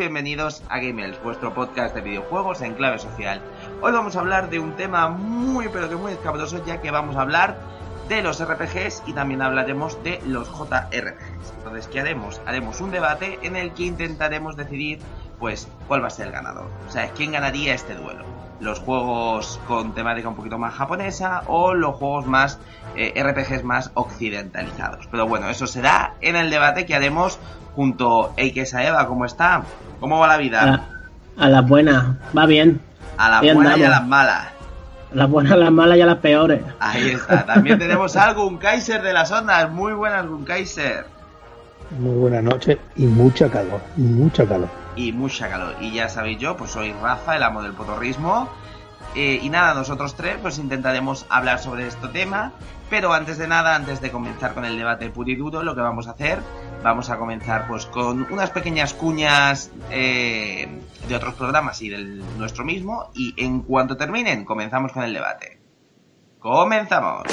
Bienvenidos a Gamers, vuestro podcast de videojuegos en clave social. Hoy vamos a hablar de un tema muy pero que muy escabroso ya que vamos a hablar de los RPGs y también hablaremos de los JRPGs. Entonces, ¿qué haremos? Haremos un debate en el que intentaremos decidir pues cuál va a ser el ganador. O sea, quién ganaría este duelo. Los juegos con temática un poquito más japonesa o los juegos más eh, RPGs más occidentalizados. Pero bueno, eso será en el debate que haremos junto a Eva. ¿Cómo está? ¿Cómo va la vida? A, a las buenas, va bien. A las Bien, buenas y a las malas. A las buenas, a las malas y a las peores. Ahí está. También tenemos a Gun Kaiser de las ondas. Muy buenas, Gun Kaiser. Muy buenas noches y mucha calor, mucha calor. y mucha calor. Y ya sabéis yo, pues soy Rafa, el amo del potorrismo. Eh, y nada, nosotros tres pues intentaremos hablar sobre este tema. Pero antes de nada, antes de comenzar con el debate puro y duro, lo que vamos a hacer, vamos a comenzar pues con unas pequeñas cuñas eh, de otros programas y del nuestro mismo. Y en cuanto terminen, comenzamos con el debate. Comenzamos.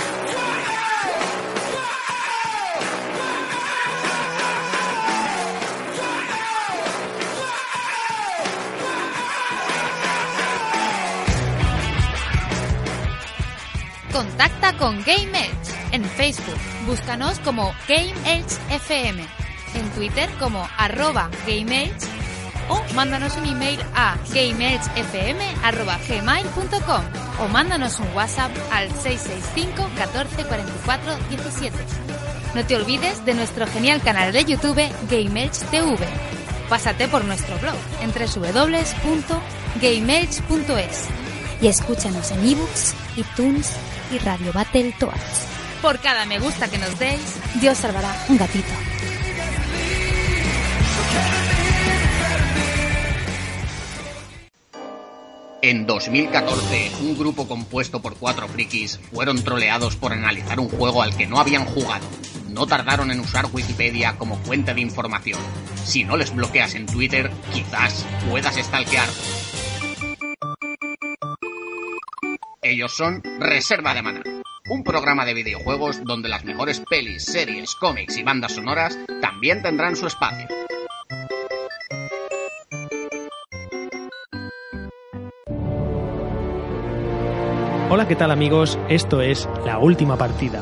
Contacta con Game Edge en Facebook. Búscanos como Game Edge FM. En Twitter como arroba Game Edge o mándanos un email a gameedgefm.gmail.com o mándanos un WhatsApp al 665 14 44 17. No te olvides de nuestro genial canal de YouTube Game Edge TV. Pásate por nuestro blog en www.gameedge.es y escúchanos en ebooks, iTunes y Radio Battletoads. Por cada me gusta que nos deis, Dios salvará un gatito. En 2014, un grupo compuesto por cuatro frikis fueron troleados por analizar un juego al que no habían jugado. No tardaron en usar Wikipedia como fuente de información. Si no les bloqueas en Twitter, quizás puedas stalkear. Ellos son Reserva de Mana, un programa de videojuegos donde las mejores pelis, series, cómics y bandas sonoras también tendrán su espacio. Hola, ¿qué tal amigos? Esto es La Última Partida,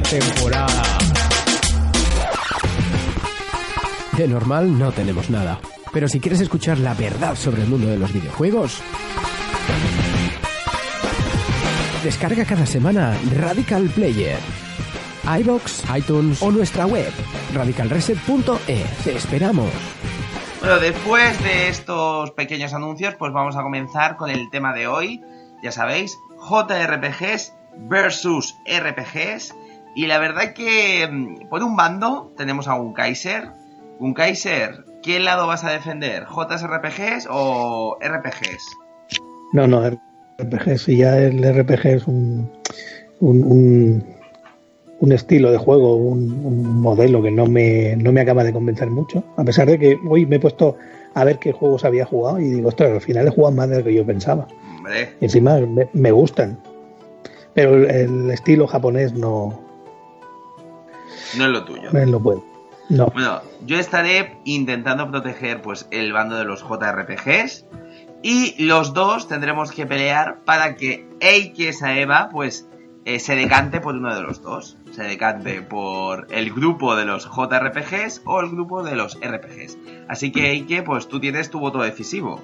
Temporada. De normal no tenemos nada. Pero si quieres escuchar la verdad sobre el mundo de los videojuegos, descarga cada semana Radical Player, iBox, iTunes o nuestra web radicalreset.e. Te esperamos. Bueno, después de estos pequeños anuncios, pues vamos a comenzar con el tema de hoy. Ya sabéis, JRPGs versus RPGs. Y la verdad que mm, por un bando tenemos a un Kaiser. Un Kaiser, ¿qué lado vas a defender? ¿JRPGs o RPGs? No, no, RPG, si ya el RPG es un, un, un, un estilo de juego, un, modelo que no me, no me acaba de convencer mucho, a pesar de que hoy me he puesto a ver qué juegos había jugado y digo, ostras, al final he jugado más de lo que yo pensaba. Hombre, Y encima me, me gustan. Pero el estilo japonés no, no es lo tuyo. no es lo puedo. No. Bueno, yo estaré intentando proteger pues el bando de los JRPGs y los dos tendremos que pelear para que Eike Saeva pues eh, se decante por uno de los dos. Se decante por el grupo de los JRPGs o el grupo de los RPGs. Así que Eike, pues tú tienes tu voto decisivo.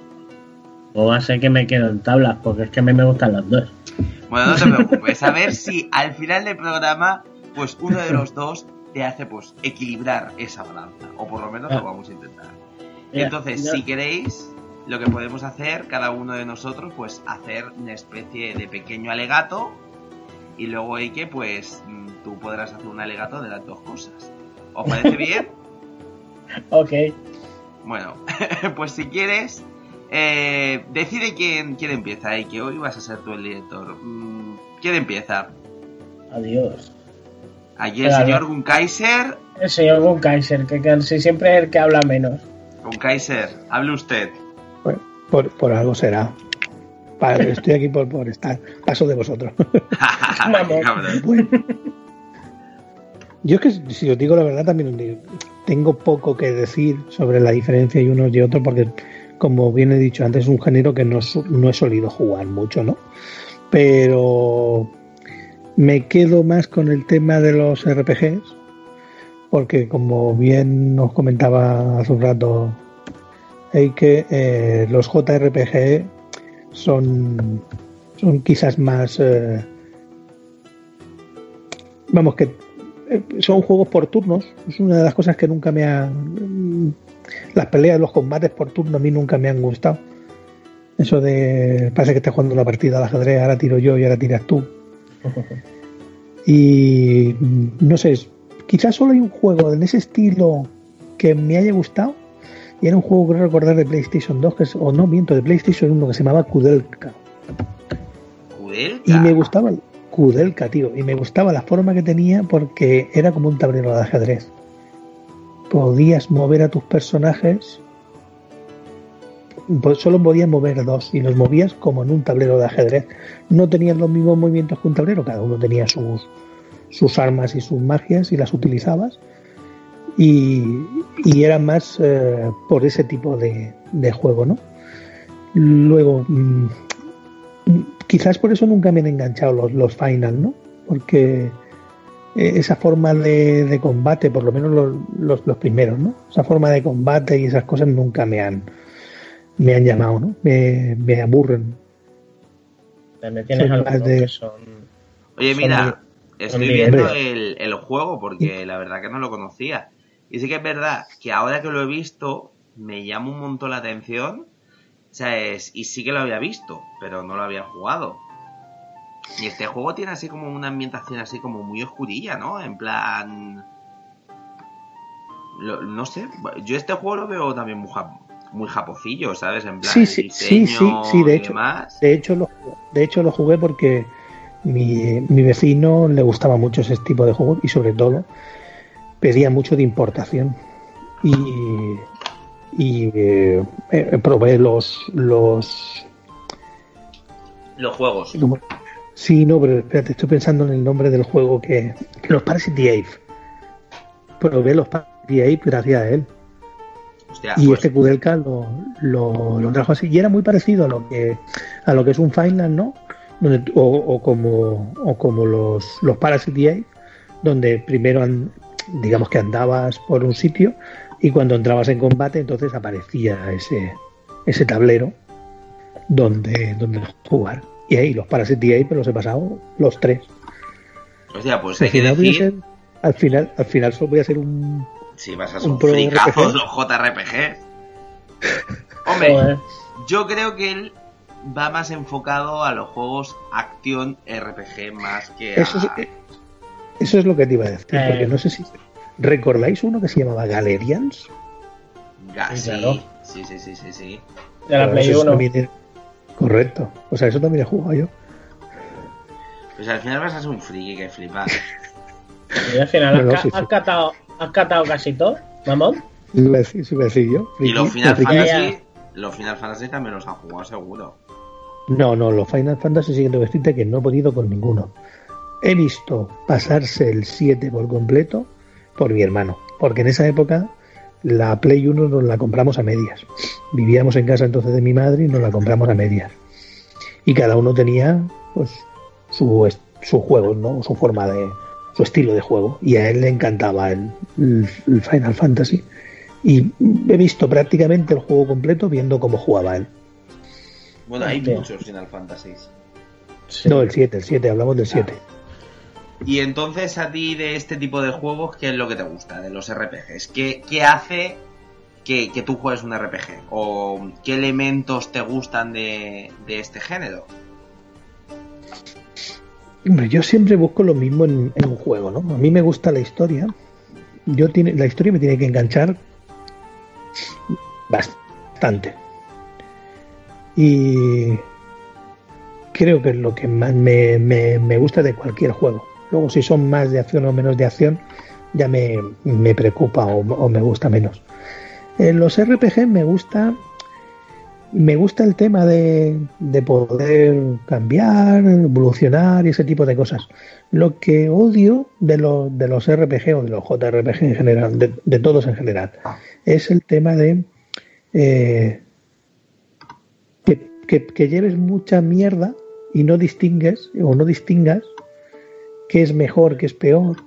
O va a ser que me quedo en tablas, porque es que a mí me gustan las dos. Bueno, no te preocupes, a ver si al final del programa pues uno de los dos te hace pues equilibrar esa balanza. O por lo menos lo vamos a intentar. Entonces, si queréis, lo que podemos hacer, cada uno de nosotros, pues hacer una especie de pequeño alegato. Y luego, Eike, pues mm, tú podrás hacer un alegato de las dos cosas. ¿Os parece bien? Ok. Bueno, pues si quieres, eh, decide quién, quién empieza, Eike. Hoy vas a ser tú el director. Mm, ¿Quién empieza? Adiós. Aquí el señor. Gunkaiser. El señor Gunkaiser, que casi siempre es el que habla menos. Gunkaiser, hable usted. Por, por, por algo será. Estoy aquí por, por estar. Paso de vosotros. Bueno. Yo es que, si os digo la verdad, también tengo poco que decir sobre la diferencia de unos y otros, porque, como bien he dicho antes, es un género que no, no he solido jugar mucho, ¿no? Pero me quedo más con el tema de los RPGs, porque, como bien os comentaba hace un rato, que eh, los JRPG son, son quizás más. eh, vamos, que eh, son juegos por turnos. Es una de las cosas que nunca me han. Las peleas, los combates por turno a mí nunca me han gustado. Eso de. Parece que estás jugando una partida al ajedrez, ahora tiro yo y ahora tiras tú. Y no sé, quizás solo hay un juego en ese estilo que me haya gustado. Y era un juego, creo recordar, de PlayStation 2, que es, o no miento, de PlayStation 1, que se llamaba Kudelka. Kudelka. Y me gustaba el Kudelka, tío. Y me gustaba la forma que tenía porque era como un tablero de ajedrez. Podías mover a tus personajes. Pues solo podías mover dos y los movías como en un tablero de ajedrez. No tenían los mismos movimientos que un tablero, cada uno tenía sus, sus armas y sus magias y las utilizabas. Y, y era más eh, por ese tipo de, de juego, ¿no? Luego, mm, quizás por eso nunca me han enganchado los, los final, ¿no? Porque eh, esa forma de, de combate, por lo menos los, los, los primeros, ¿no? Esa forma de combate y esas cosas nunca me han me han llamado, ¿no? Me, me aburren. Me tienes Son algunos de- que son... Oye, Son mira, estoy viendo el, el juego porque la verdad que no lo conocía. Y sí que es verdad que ahora que lo he visto, me llama un montón la atención. O sea, es, y sí que lo había visto, pero no lo había jugado. Y este juego tiene así como una ambientación así como muy oscurilla, ¿no? En plan... lo- no sé, yo este juego lo veo también muy, muy japocillo, ¿sabes? En plan, Sí, sí, sí, sí, diseño sí, de hecho. demás. De hecho, lo, de hecho lo jugué porque mi, mi vecino le gustaba mucho ese tipo de juegos y sobre todo pedía mucho de importación. Y, y eh, eh, probé los, los Los juegos. Sí, no, pero espérate, estoy pensando en el nombre del juego que. Los Parasite Eve. Probé los Parasite Eve gracias a él. Hostia, Y pues- este Kudelka lo, lo, lo trajo así. Y era muy parecido a lo que a lo que es un Final, ¿no? Donde, o, o como, o como los, los Parasite donde primero digamos que andabas por un sitio y cuando entrabas en combate entonces aparecía ese, ese tablero donde, donde jugar. Y ahí los Parasite Eve los he pasado los tres. Hostia, pues al, hay final decir... ser, al final al final solo voy a ser un Si vas a ser un un pro fricazos los JRPG. Hombre, Joder. yo creo que él va más enfocado a los juegos acción RPG más que a... Eso es, eh, eso es lo que te iba a decir, Eh. porque no sé si recordáis uno que se llamaba Galerians. Ga- Sí, sí, sí, sí, sí. De la Play eso 1. también es- Correcto. O sea, eso también he jugado yo. Pues al final vas a ser un friki que flipas. Y al final has, ca- has catado, has catado casi todo, mamón. A decir yo. Y los Final Fantasy, los Final Fantasy también los han jugado seguro. No, no, los Final Fantasy sí que decirte que no he podido con ninguno. He visto pasarse el 7 por completo por mi hermano, porque en esa época la Play 1 nos la compramos a medias. Vivíamos en casa entonces de mi madre y nos la compramos a medias. Y cada uno tenía pues su, est- su juego, ¿no? Su forma de su estilo de juego y a él le encantaba el, Final Fantasy y he visto prácticamente el juego completo viendo cómo jugaba él. Bueno, hay muchos Final Fantasies. No, el 7, el 7, hablamos del 7. Y entonces a ti de este tipo de juegos, ¿qué es lo que te gusta de los RPGs? ¿Qué, qué hace que, que tú juegues un RPG? ¿O qué elementos te gustan de, de este género? Hombre, yo siempre busco lo mismo en, en un juego, ¿no? A mí me gusta la historia. Yo tiene, la historia me tiene que enganchar bastante. Y creo que es lo que más me, me- me gusta de cualquier juego. Luego, si son más de acción o menos de acción, ya me, me preocupa o, o me gusta menos. En los RPG me gusta me gusta el tema de, de poder cambiar, evolucionar y ese tipo de cosas. Lo que odio de, los de los RPG o de los JRPG en general, de, de todos en general, es el tema de eh, que, que- que lleves mucha mierda y no distingues o no distingas qué es mejor, qué es peor.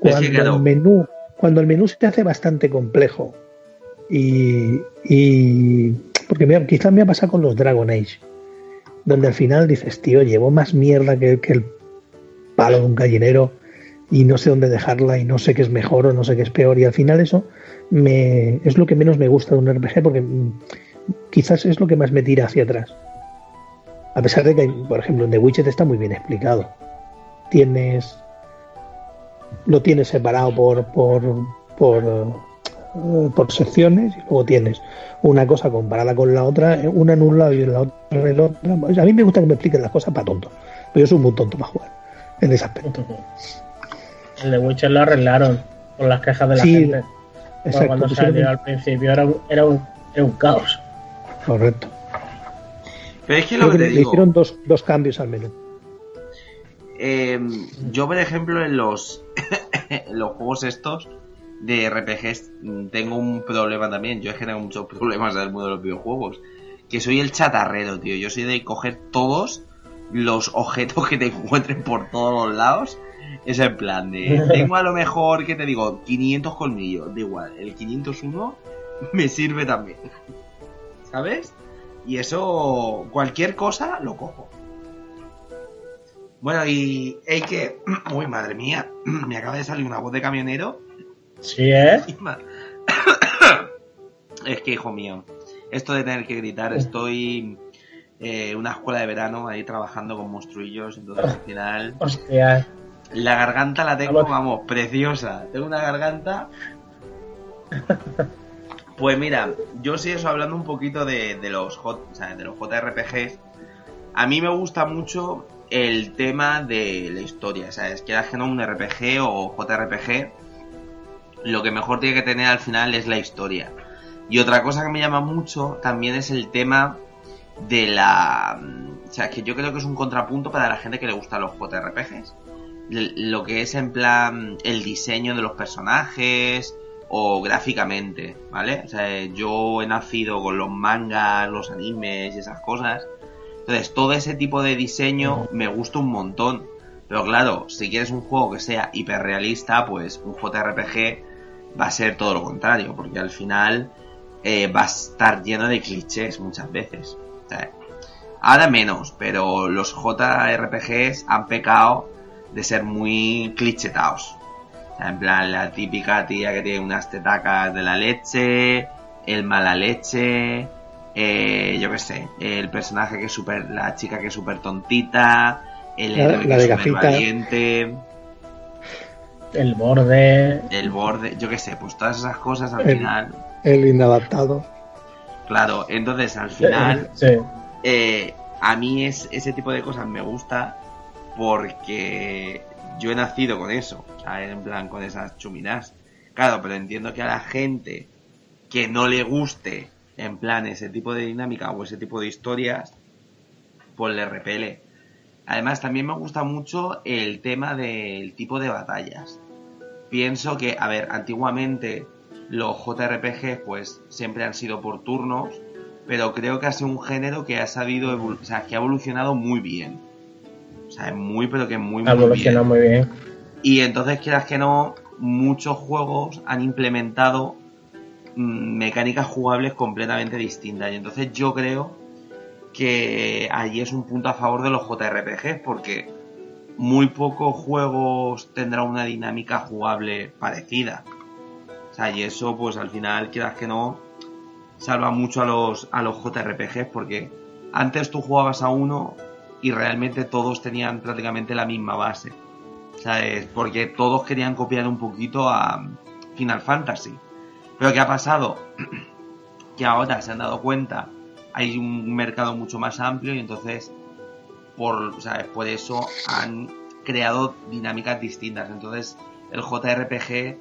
Cuando el menú, cuando el menú se te hace bastante complejo y, y porque quizás me ha pasado con los Dragon Age, donde al final dices, tío, llevo más mierda que, el palo de un gallinero y no sé dónde dejarla y no sé qué es mejor o no sé qué es peor y al final eso me es lo que menos me gusta de un RPG porque mm, quizás es lo que más me tira hacia atrás. A pesar de que, por ejemplo, en The Witcher está muy bien explicado. Tienes lo tienes separado por por por, por secciones y luego tienes una cosa comparada con la otra, eh, una en un lado y en la otra en el otro. O sea, a mí me gusta que me expliquen las cosas para tonto, pero yo soy muy tonto para jugar en ese aspecto. El de Witcher lo arreglaron por las quejas de la Sí, gente. Exacto, cuando salió al principio era un, era un, era un caos. correcto. Pero es que lo que te le, digo, hicieron dos, dos cambios al menú. eh, yo por ejemplo en los, en los juegos estos de RPGs mm, tengo un problema también. Yo he generado muchos problemas en el mundo de los videojuegos. Que soy el chatarrero, tío. Yo soy de coger todos los objetos que te encuentren por todos los lados. Es en plan de... Tengo a lo mejor, que te digo? 500 colmillos. Da igual. El 501 me sirve también. ¿Sabes? Y eso... Cualquier cosa lo cojo. Bueno, y... Hay que... Uy, madre mía. Me acaba de salir una voz de camionero. Sí, ¿eh? Es que, hijo mío, esto de tener que gritar, estoy en una escuela de verano ahí trabajando con monstruillos, entonces al final Hostia. la garganta la tengo, Vamos. vamos, preciosa. Tengo una garganta. Pues mira, yo sí eso hablando un poquito de, de los J, o sea, de los JRPGs. A mí me gusta mucho el tema de la historia, ¿sabes? Quieras que no un RPG o JRPG, lo que mejor tiene que tener al final es la historia. Y otra cosa que me llama mucho también es el tema de la... O sea, que yo creo que es un contrapunto para la gente que le gustan los JRPGs. Lo que es en plan el diseño de los personajes o gráficamente, ¿vale? O sea, yo he nacido con los mangas, los animes y esas cosas. Entonces, todo ese tipo de diseño me gusta un montón. Pero claro, si quieres un juego que sea hiperrealista, pues un JRPG va a ser todo lo contrario, porque al final eh, va a estar lleno de clichés muchas veces. O sea, ahora menos, pero los JRPGs han pecado de ser muy clichetados. O sea, en plan, la típica tía que tiene unas tetacas de la leche, el mala leche, eh, yo qué sé, el personaje que es súper, la chica que es súper tontita, el La- héroe la que es súper valiente. El borde. el borde, yo qué sé, pues todas esas cosas al El- final, El inadaptado. claro, entonces al final Sí. eh, a mí es, ese tipo de cosas me gusta porque yo he nacido con eso, ¿sabes? En plan, con esas chuminas. Claro, pero entiendo que a la gente que no le guste, en plan, ese tipo de dinámica o ese tipo de historias, pues le repele. Además, también me gusta mucho el tema del tipo de batallas. Pienso que, a ver, antiguamente los JRPG pues siempre han sido por turnos, pero creo que ha sido un género que ha sabido, o sea, que ha evolucionado muy bien. O sea, muy, pero que muy, Ha muy evolucionado bien. muy bien. Y entonces, quieras que no, muchos juegos han implementado mm, mecánicas jugables completamente distintas. Y entonces yo creo que allí es un punto a favor de los JRPGs porque muy pocos juegos tendrán una dinámica jugable parecida. O sea, y eso pues al final, quieras que no, salva mucho a los, a los JRPGs porque antes tú jugabas a uno y realmente todos tenían prácticamente la misma base. ¿Sabes? Porque todos querían copiar un poquito a Final Fantasy. Pero ¿qué ha pasado? que ahora se han dado cuenta, hay un mercado mucho más amplio y entonces por, ¿sabes? por eso han creado dinámicas distintas. Entonces el JRPG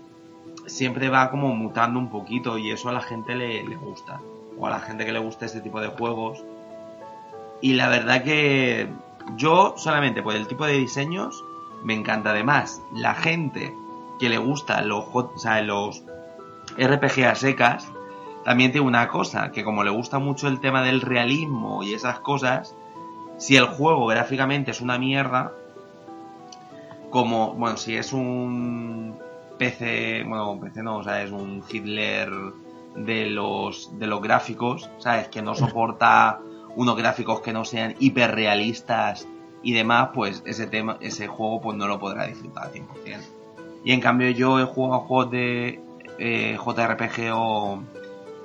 siempre va como mutando un poquito y eso a la gente le, le gusta. O a la gente que le gusta este tipo de juegos. Y la verdad que yo solamente por el tipo de diseños me encanta. Además, la gente que le gusta los, o sea, los RPG a secas también tiene una cosa, que como le gusta mucho el tema del realismo y esas cosas, si el juego gráficamente es una mierda, como, bueno, si es un PC, bueno, PC no, o sea, es un Hitler de los, de los gráficos, ¿sabes? Que no soporta unos gráficos que no sean hiperrealistas y demás, pues ese tema, ese juego pues no lo podrá disfrutar al 100%. Y en cambio yo he jugado juegos de eh, JRPG o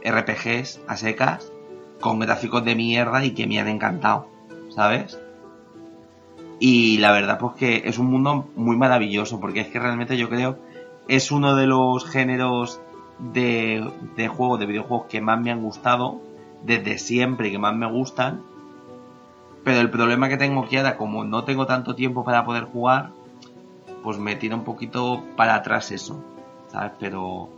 RPGs a secas con gráficos de mierda y que me han encantado, ¿sabes? Y la verdad pues que es un mundo muy maravilloso porque es que realmente yo creo es uno de los géneros de, de juegos, de videojuegos que más me han gustado desde siempre y que más me gustan. Pero el problema que tengo que ahora, como no tengo tanto tiempo para poder jugar, pues me tira un poquito para atrás eso, ¿sabes? Pero,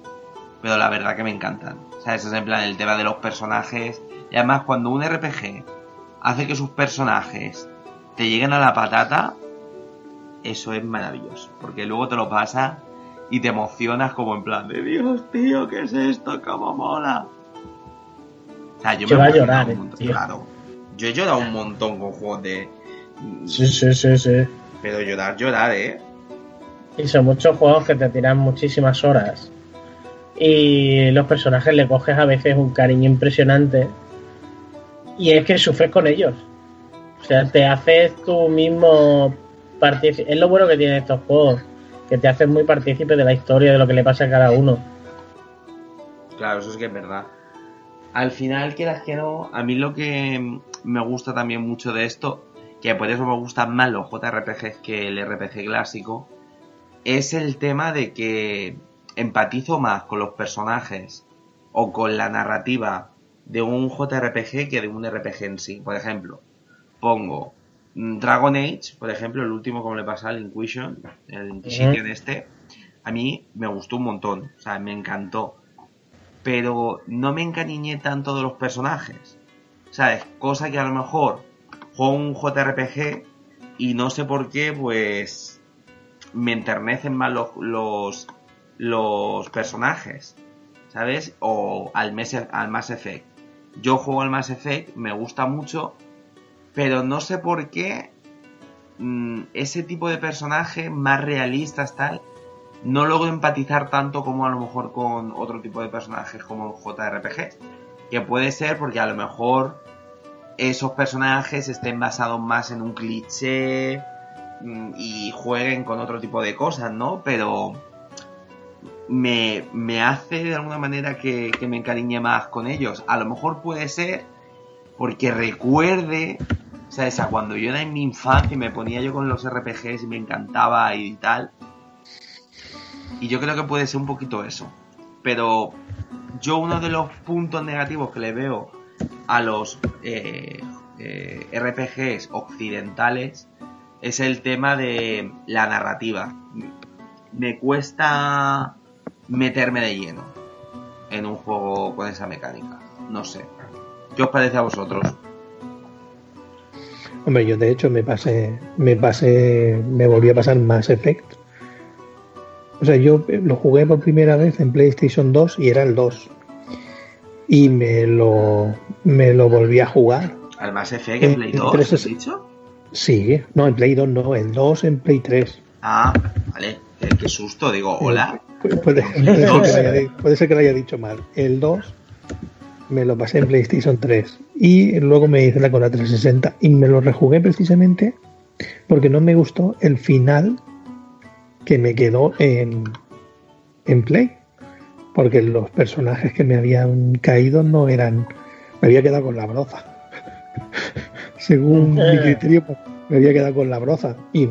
pero la verdad que me encantan, ¿sabes? Es en plan el tema de los personajes. Y además cuando un RPG hace que sus personajes te lleguen a la patata, eso es maravilloso. Porque luego te lo pasa y te emocionas como en plan de Dios, tío, ¿qué es esto? ¿Cómo mola? O sea, yo me va a llorar, un eh, montón, tío. claro. Yo he llorado un montón con juegos de... Sí, sí, sí, sí. Pero llorar, llorar, ¿eh? Y son muchos juegos que te tiran muchísimas horas. Y los personajes le coges a veces un cariño impresionante. Y es que sufres con ellos. O sea, te haces tú mismo partícipe. Es lo bueno que tienen estos juegos. Que te haces muy partícipe de la historia, de lo que le pasa a cada uno. Claro, eso es que es verdad. Al final, quieras que no, a mí lo que me gusta también mucho de esto, que por eso me gustan más los JRPGs que el RPG clásico, es el tema de que empatizo más con los personajes o con la narrativa de un JRPG que de un RPG en sí. Por ejemplo, pongo mm, Dragon Age, por ejemplo, el último como le pasa al Inquisition, el Inquisition este, a mí me gustó un montón, o sea, me encantó. Pero no me encariñé tanto de los personajes. ¿Sabes? Cosa que a lo mejor juego un JRPG y no sé por qué, pues me enternecen más los, los, los personajes. ¿Sabes? O al, Mass, al Mass Effect. Yo juego al Mass Effect, me gusta mucho, pero no sé por qué mm, ese tipo de personajes más realistas tal no logro empatizar tanto como a lo mejor con otro tipo de personajes como JRPG. Que puede ser porque a lo mejor esos personajes estén basados más en un cliché mm, y jueguen con otro tipo de cosas, ¿no? Pero me, me hace de alguna manera que, me encariñe más con ellos. A lo mejor puede ser porque recuerde, ¿sabes? A cuando yo era en mi infancia y me ponía yo con los RPGs y me encantaba y tal. Y yo creo que puede ser un poquito eso. Pero yo uno de los puntos negativos que le veo a los eh, eh, RPGs occidentales es el tema de la narrativa. Me cuesta meterme de lleno en un juego con esa mecánica. No sé. ¿Qué os parece a vosotros? Hombre, yo de hecho me pasé, me pasé, me volví a pasar Mass Effect. O sea, yo lo jugué por primera vez en PlayStation 2 y era el 2. Y me lo, me lo volví a jugar. ¿Al Mass Effect en Eh, Play en 2? tres ¿has dicho? Sí, no, en Play 2 no, el 2 en Play 3. Ah, vale. Eh, qué susto, digo, hola. Pu- Puede, puede ser que lo haya, puede ser que lo haya dicho mal. El 2 me lo pasé en PlayStation 3 y luego me hice la con la 360 y me lo rejugué precisamente porque no me gustó el final que me quedó en, en Play. Porque los personajes que me habían caído no eran. Me había quedado con la broza. Según mi criterio, pues, me había quedado con la broza. Y,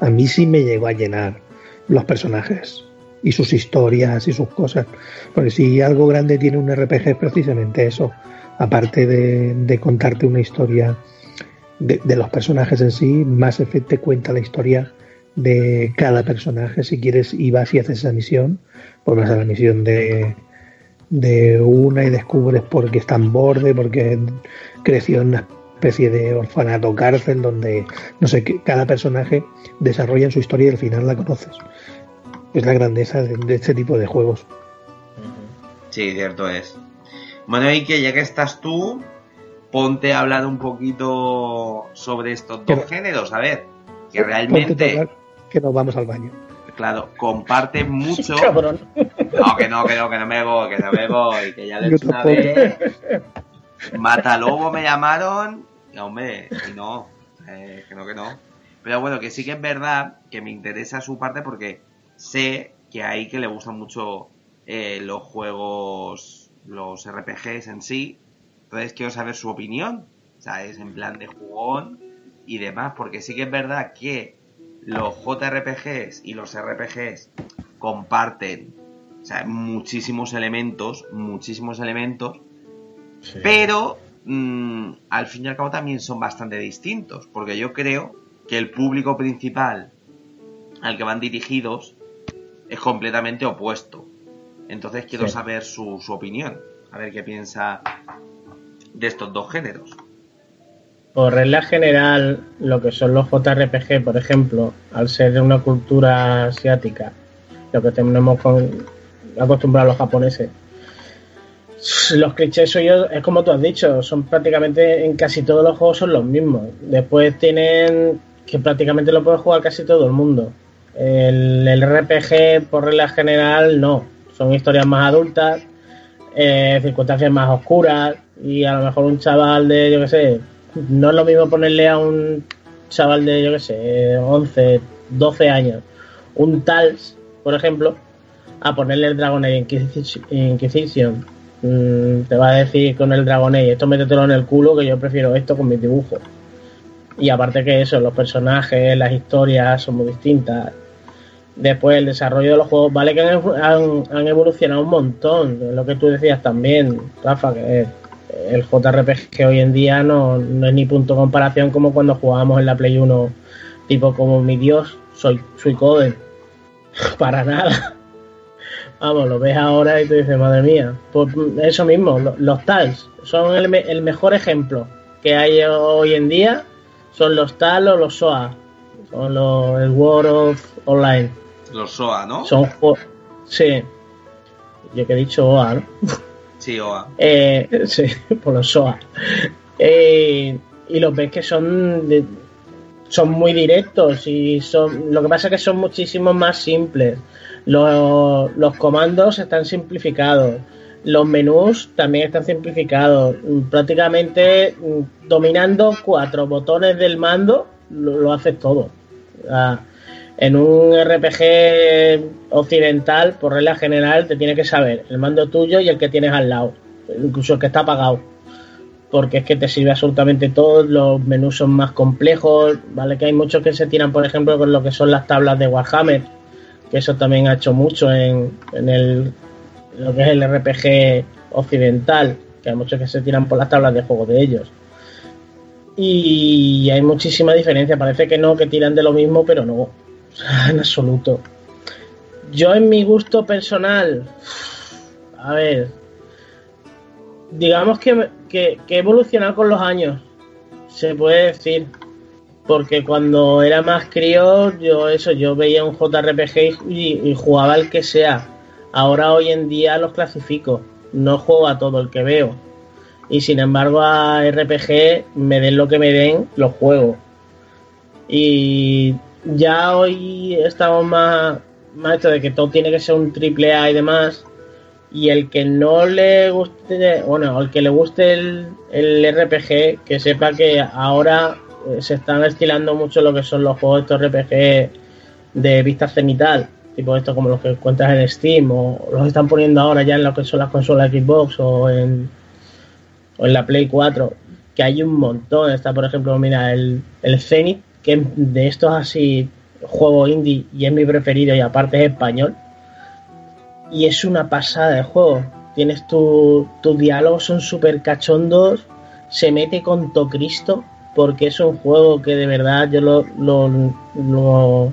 a mí sí me llegó a llenar los personajes y sus historias y sus cosas. Porque si algo grande tiene un RPG es precisamente eso. Aparte de, contarte una historia de, los personajes en sí, Mass Effect te cuenta la historia de cada personaje. Si quieres y vas y haces esa misión, pues a la misión de, de una y descubres por qué está en borde, porque creció en especie de orfanato cárcel donde, no sé, que cada personaje desarrolla su historia y al final la conoces. Es la grandeza de, de este tipo de juegos. Sí, cierto es. Bueno, y que ya que estás tú, ponte a hablar un poquito sobre estos dos Que- géneros, a ver, que realmente, tocar, que nos vamos al baño. claro, comparten mucho. Cabrón. No, que no, que no, que no me voy, que no me voy, que ya lo he hecho una vez. Matalobo me llamaron, y hombre, y no, eh, que no, que no. Pero bueno, que sí que es verdad que me interesa su parte porque sé que ahí que le gustan mucho eh, los juegos, los RPGs en sí. Entonces quiero saber su opinión, ¿sabes? En plan de jugón y demás, porque sí que es verdad que los JRPGs y los RPGs comparten o sea, muchísimos elementos, muchísimos elementos, pero mm, al fin y al cabo también son bastante distintos, porque yo creo que el público principal al que van dirigidos es completamente opuesto. Entonces quiero Sí. saber su, su opinión, a ver qué piensa de estos dos géneros. Por regla general, lo que son los JRPG, por ejemplo, al ser de una cultura asiática, lo que tenemos con, acostumbrados los japoneses, los clichés suyos, es como tú has dicho, son prácticamente en casi todos los juegos son los mismos. Después tienen que prácticamente lo puede jugar casi todo el mundo. El, RPG, por regla general, no. Son historias más adultas, eh, circunstancias más oscuras y a lo mejor un chaval de, yo qué sé, no es lo mismo ponerle a un chaval de, yo qué sé, 11, 12 años, un Tals, por ejemplo, a ponerle el Dragon Age Inquisition. Mm, te va a decir con el Dragon Age, esto métetelo en el culo, que yo prefiero esto con mis dibujos. Y aparte que eso, los personajes, las historias son muy distintas. Después el desarrollo de los juegos, vale que han, evo- han- han evolucionado un montón, lo que tú decías también, Rafa, que el JRPG hoy en día no, no es ni punto de comparación como cuando jugábamos en la Play 1, tipo como mi Dios, soy Suicoden. Para nada. Vamos, lo ves ahora y te dices, madre mía. Pues eso mismo, lo- los TALs son el, me- el mejor ejemplo que hay hoy en día. Son los TAL o los SOA. Son los, el World of Online. Los SOA, ¿no? Son. Sí. Yo que he dicho OA, ¿no? Sí, OA. Eh, sí, por los SOA. Eh, y los ves que son de- son muy directos y son lo que pasa es que son muchísimo más simples. Los, comandos están simplificados. Los menús también están simplificados. Prácticamente mm, dominando cuatro botones del mando lo, haces todo. En un RPG occidental, por regla general, te tiene que saber el mando tuyo y el que tienes al lado, incluso el que está apagado. Porque es que te sirve absolutamente todo, los menús son más complejos, ¿vale? Que hay muchos que se tiran, por ejemplo, con lo que son las tablas de Warhammer, eso también ha hecho mucho en, en el, lo que es el RPG occidental, que hay muchos que se tiran por las tablas de juego de ellos. Y hay muchísima diferencia, parece que no, que tiran de lo mismo, pero no, en absoluto. Yo en mi gusto personal, a ver, digamos que, que, que he evolucionado con los años, se puede decir porque cuando era más crío, yo eso, yo veía un JRPG y, jugaba el que sea. Ahora hoy en día los clasifico, no juego a todo el que veo. Y sin embargo a RPG, me den lo que me den, los juego. Y ya hoy estamos más, más esto de que todo tiene que ser un triple A y demás. Y el que no le guste, bueno, el que le guste el, el RPG, que sepa que ahora se están estilando mucho lo que son los juegos estos RPG de vista cenital, tipo esto como los que encuentras en Steam o los están poniendo ahora ya en lo que son las consolas Xbox o en, o en la Play 4, que hay un montón. Está, por ejemplo, mira, el, el Zenith, que de estos así juegos indie y es mi preferido y aparte es español. Y es una pasada de juego. Tienes tu, tus diálogos, son súper cachondos, se mete con to Cristo porque es un juego que de verdad yo lo, lo, lo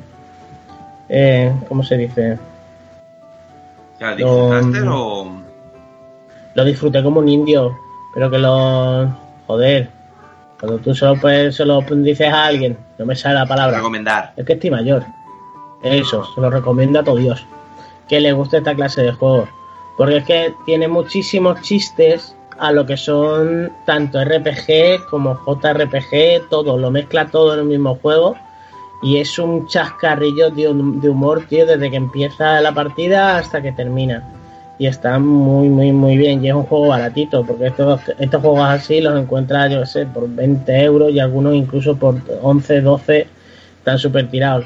eh, ¿cómo se dice? ¿Ya disfrutaste lo, o...? Lo disfruté como un indio, pero que lo... Joder, cuando tú solo pues, se lo dices a alguien, no me sale la palabra. Recomendar. Es que estoy mayor. Eso, se lo recomiendo a todo Dios. Que le guste esta clase de juegos. Porque es que tiene muchísimos chistes a lo que son tanto RPG como JRPG, todo, lo mezcla todo en el mismo juego y es un chascarrillo de, humor, tío, desde que empieza la partida hasta que termina. Y está muy, muy, muy bien. Y es un juego baratito, porque estos, estos juegos así los encuentras, yo sé, por 20 euros y algunos incluso por 11, 12, están súper tirados.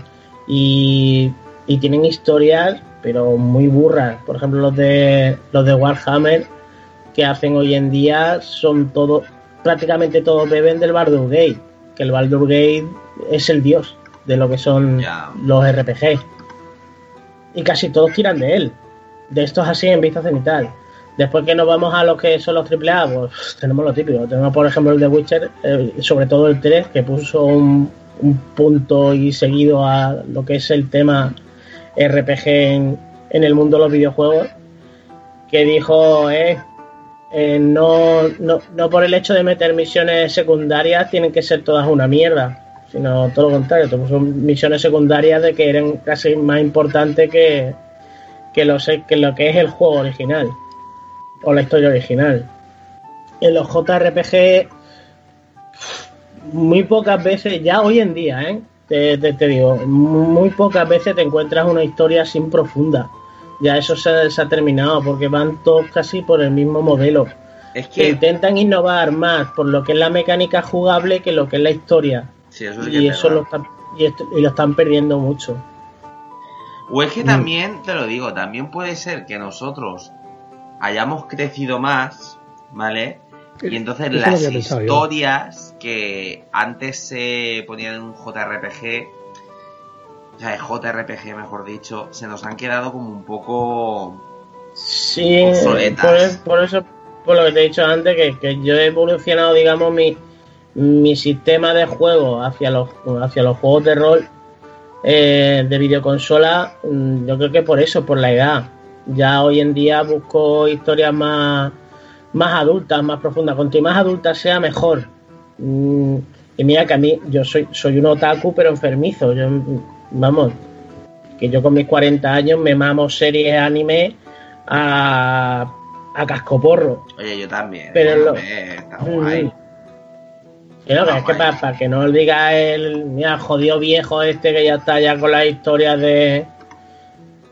Y, y tienen historias, pero muy burras. Por ejemplo, los de, los de Warhammer que hacen hoy en día son todos, prácticamente todos beben del Baldur Gate, que el Baldur Gate es el dios de lo que son los RPG. Y casi todos tiran de él. De estos así en vista cenital. Después que nos vamos a los que son los AAA, pues tenemos lo típico. Tenemos, por ejemplo, el de Witcher, eh, sobre todo el 3, que puso un, un punto y seguido a lo que es el tema RPG en, en el mundo de los videojuegos, que dijo, eh, eh, no, no, no por el hecho de meter misiones secundarias tienen que ser todas una mierda, sino todo lo contrario, puso misiones secundarias de que eran casi más importantes que, que, lo, que lo que es el juego original o la historia original. En los JRPG muy pocas veces, ya hoy en día, ¿eh? te- te digo, muy pocas veces te encuentras una historia sin profunda. Ya eso se, se ha terminado porque van todos casi por el mismo modelo. Es Que que... intentan innovar más por lo que es la mecánica jugable que lo que es la historia. Sí, eso sí Y es eso lo están, y, esto- y lo están perdiendo mucho. O es que Mm. también, te lo digo, también puede ser que nosotros hayamos crecido más, ¿vale? Y entonces Eso lo las yo. historias que antes se ponían en un JRPG, o sea, el JRPG mejor dicho, se nos han quedado como un poco... Sí, Obsoletas. por, por eso, por lo que te he dicho antes, que, que yo he evolucionado, digamos, mi, mi sistema de juego hacia los, hacia los juegos de rol eh, de videoconsola, mm, yo creo que por eso, por la edad. Ya hoy en día busco historias más, más adultas, más profundas. Cuanto más adulta sea, mejor. Mm, y mira que a mí, yo soy, soy un otaku, pero enfermizo. Yo, vamos, que yo con mis 40 años me mamo series anime a, a cascoporro. Oye, yo también. Pero lo- está Mm. guay. Que Ah, es que para, para que no diga el mira, jodido viejo este que ya está ya con las historias de,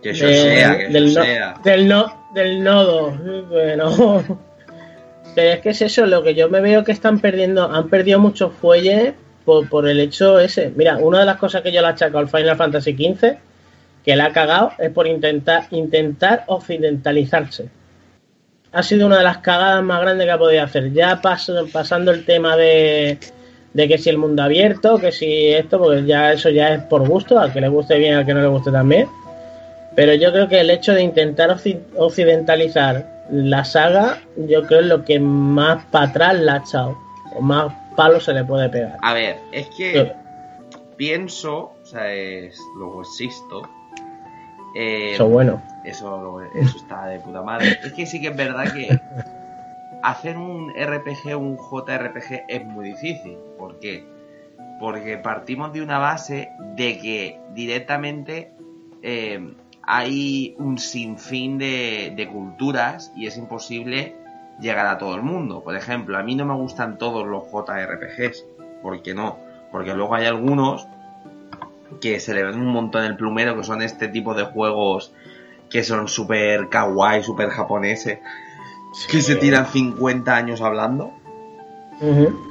Que eso de- sea, que del, eso no- sea. del no del nodo. Bueno, pero es que es eso, lo que yo me veo que están perdiendo, han perdido muchos fuelles por, por el hecho ese. Mira, una de las cosas que yo le achaco al Final Fantasy XV, que le ha cagado, es por intentar, intentar occidentalizarse. Ha sido una de las cagadas más grandes que ha podido hacer. Ya pas- pasando el tema de, de que si el mundo abierto, que si esto, porque ya eso ya es por gusto, al que le guste bien, al que no le guste también. Pero yo creo que el hecho de intentar occi- occidentalizar la saga, yo creo es lo que más para atrás la ha echado. O más palo se le puede pegar. A ver, es que pienso, o sea, es, luego existo. eh, Eso bueno. Eso, eso está de puta madre. Es que sí que es verdad que hacer un RPG, un JRPG es muy difícil. ¿Por qué? Porque partimos de una base de que directamente eh, hay un sinfín de, de culturas y es imposible llegar a todo el mundo. Por ejemplo, a mí no me gustan todos los JRPGs. ¿Por qué no? Porque luego hay algunos que se le ven un montón el plumero, que son este tipo de juegos que son súper kawaii, súper japoneses, que se tiran 50 años hablando.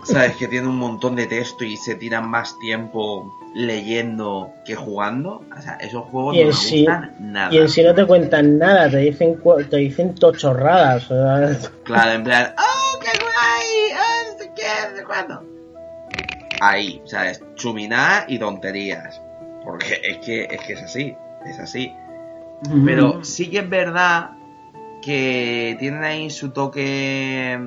¿Sabes? Que tienen un montón de texto y se tiran más tiempo leyendo que jugando. O sea, esos juegos Y no me sí- gustan nada. Y en sí no te cuentan nada, te dicen cu- te dicen tochorradas. o sea, Claro, en plan, ¡oh, qué guay! ¡Oh, qué! cuándo! Ahí, ¿sabes? Chuminá y tonterías. Porque es que, es que es así, es así. Pero sí que es verdad que tienen ahí su toque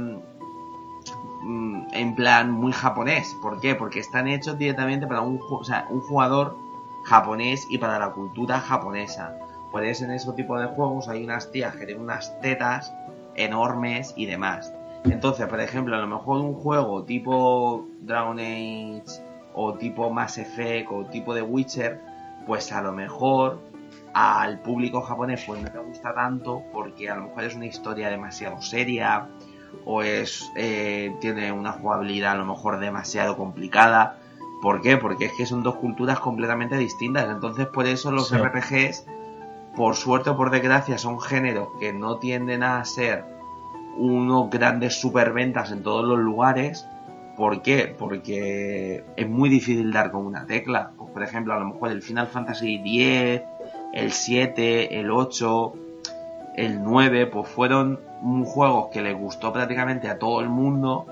mm, en plan muy japonés. ¿Por qué? Porque están hechos directamente para un, jugador japonés y para la cultura japonesa. Por eso en ese tipo de juegos hay unas tías que tienen unas tetas enormes y demás. Entonces, por ejemplo, a lo mejor un juego tipo Dragon Age o tipo Mass Effect o tipo de Witcher, pues a lo mejor al público japonés pues no le gusta tanto porque a lo mejor es una historia demasiado seria o es eh, tiene una jugabilidad a lo mejor demasiado complicada. ¿Por qué? Porque es que son dos culturas completamente distintas. Entonces por eso los Sí. RPGs, por suerte o por desgracia, son géneros que no tienden a ser unos grandes superventas en todos los lugares. ¿Por qué? Porque es muy difícil dar con una tecla. Pues, por ejemplo, a lo mejor el Final Fantasy X, el 7, el 8, el 9, pues fueron un juegos que les gustó prácticamente a todo el mundo,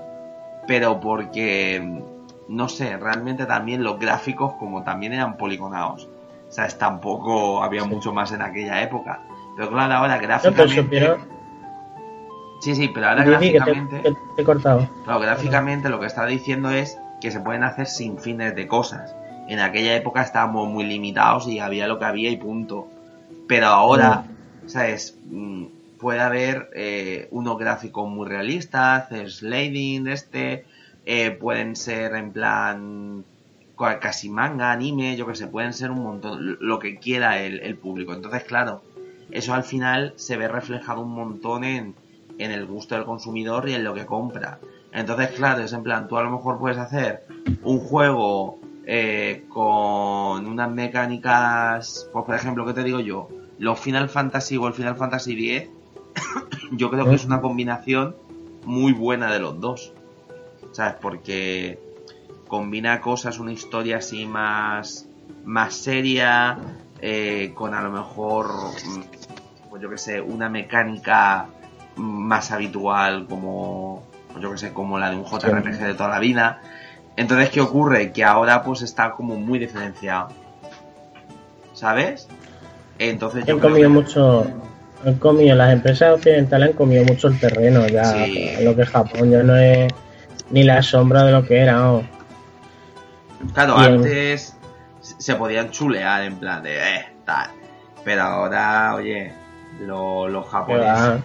pero porque, no sé, realmente también los gráficos como también eran poligonados. O sea, tampoco había mucho más en aquella época. Pero claro, ahora no, pero gráficamente... Sí, sí, pero ahora que te, gráficamente... te he cortado. Claro, gráficamente lo que está diciendo es que se pueden hacer sin fines de cosas. En aquella época estábamos muy limitados y había lo que había y punto. Pero ahora, ¿sabes? Puede haber eh, unos gráficos muy realistas, sliding este, eh, pueden ser en plan casi manga, anime, yo que sé, pueden ser un montón, lo que quiera el, el público. Entonces, claro, eso al final se ve reflejado un montón en, en el gusto del consumidor y en lo que compra. Entonces, claro, es en plan, tú a lo mejor puedes hacer un juego eh, con unas mecánicas, pues por ejemplo, ¿qué te digo yo? Los Final Fantasy o el Final Fantasy X, yo creo que es una combinación muy buena de los dos. ¿Sabes? Porque combina cosas, una historia así más, más seria, eh, con a lo mejor, mm, pues yo que sé, una mecánica más habitual como, pues yo que sé, como la de un JRPG de toda la vida. Entonces, ¿qué ocurre? Que ahora pues está como muy diferenciado. ¿Sabes? Entonces yo creo comido que- mucho. Han comido, las empresas occidentales han comido mucho el terreno ya. Sí. Lo que es Japón ya no es ni la sombra de lo que era. ¿no? Claro, antes se podían chulear en plan de, eh, tal. Pero ahora, oye, lo- los japoneses,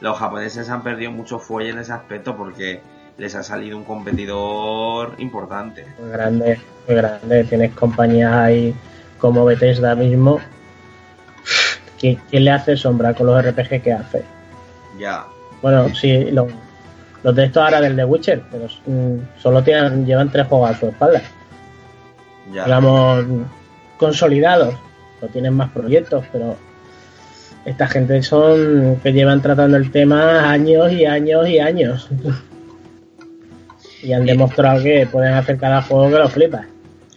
los japoneses han perdido mucho fuelle en ese aspecto porque les ha salido un competidor importante. Muy grande, muy grande. Tienes compañías ahí como Bethesda mismo. ¿Quién, quién le hace sombra con los RPG que hace? Ya, Bueno, sí, los, los de estos ahora del The Witcher, pero mm, solo tienen, llevan tres juegos a su espalda. ya. Digamos, consolidados. No tienen más proyectos, pero esta gente son que llevan tratando el tema años y años y años. y han demostrado que pueden hacer cada juego que lo flipas.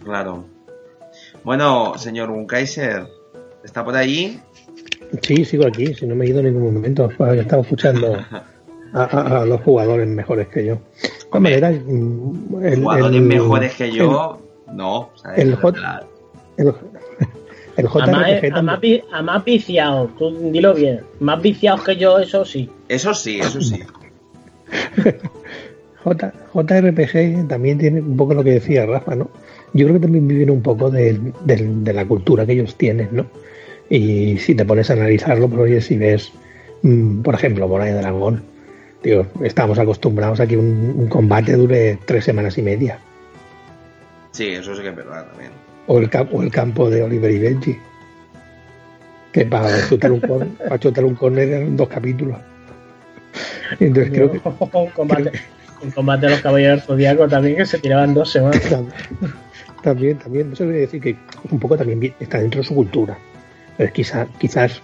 Claro. Bueno, señor Unkaiser, ¿está por ahí? Sí, sigo aquí, si no me he ido en ningún momento. Pues, he estado escuchando a, a- a los jugadores mejores que yo. De maneras, mm, el, Jugadores el- mejores que yo, no. o sea, el en hot- plan, El, el A más, JRPG a, más, vi- a más viciado, tú dilo bien. Más viciados que yo, eso sí. Eso sí, eso sí. J, JRPG también tiene un poco lo que decía Rafa, ¿no? Yo creo que también viven un poco del- del- de, la cultura que ellos tienen, ¿no? Y si te pones a analizarlo, pues oye, si ves, mm, por ejemplo, Bola de Dragón, digo, estamos acostumbrados a que un, un combate dure tres semanas y media. Sí, eso sí que es verdad también. O el, o el campo de Oliver y Benji. Que para chutar un, cor- para chutar un corner eran dos capítulos. Entonces creo que un combate, un combate de los caballeros del zodiaco también que se tiraban dos semanas. También, también, eso quiere decir que un poco también está dentro de su cultura. Entonces, quizá, quizás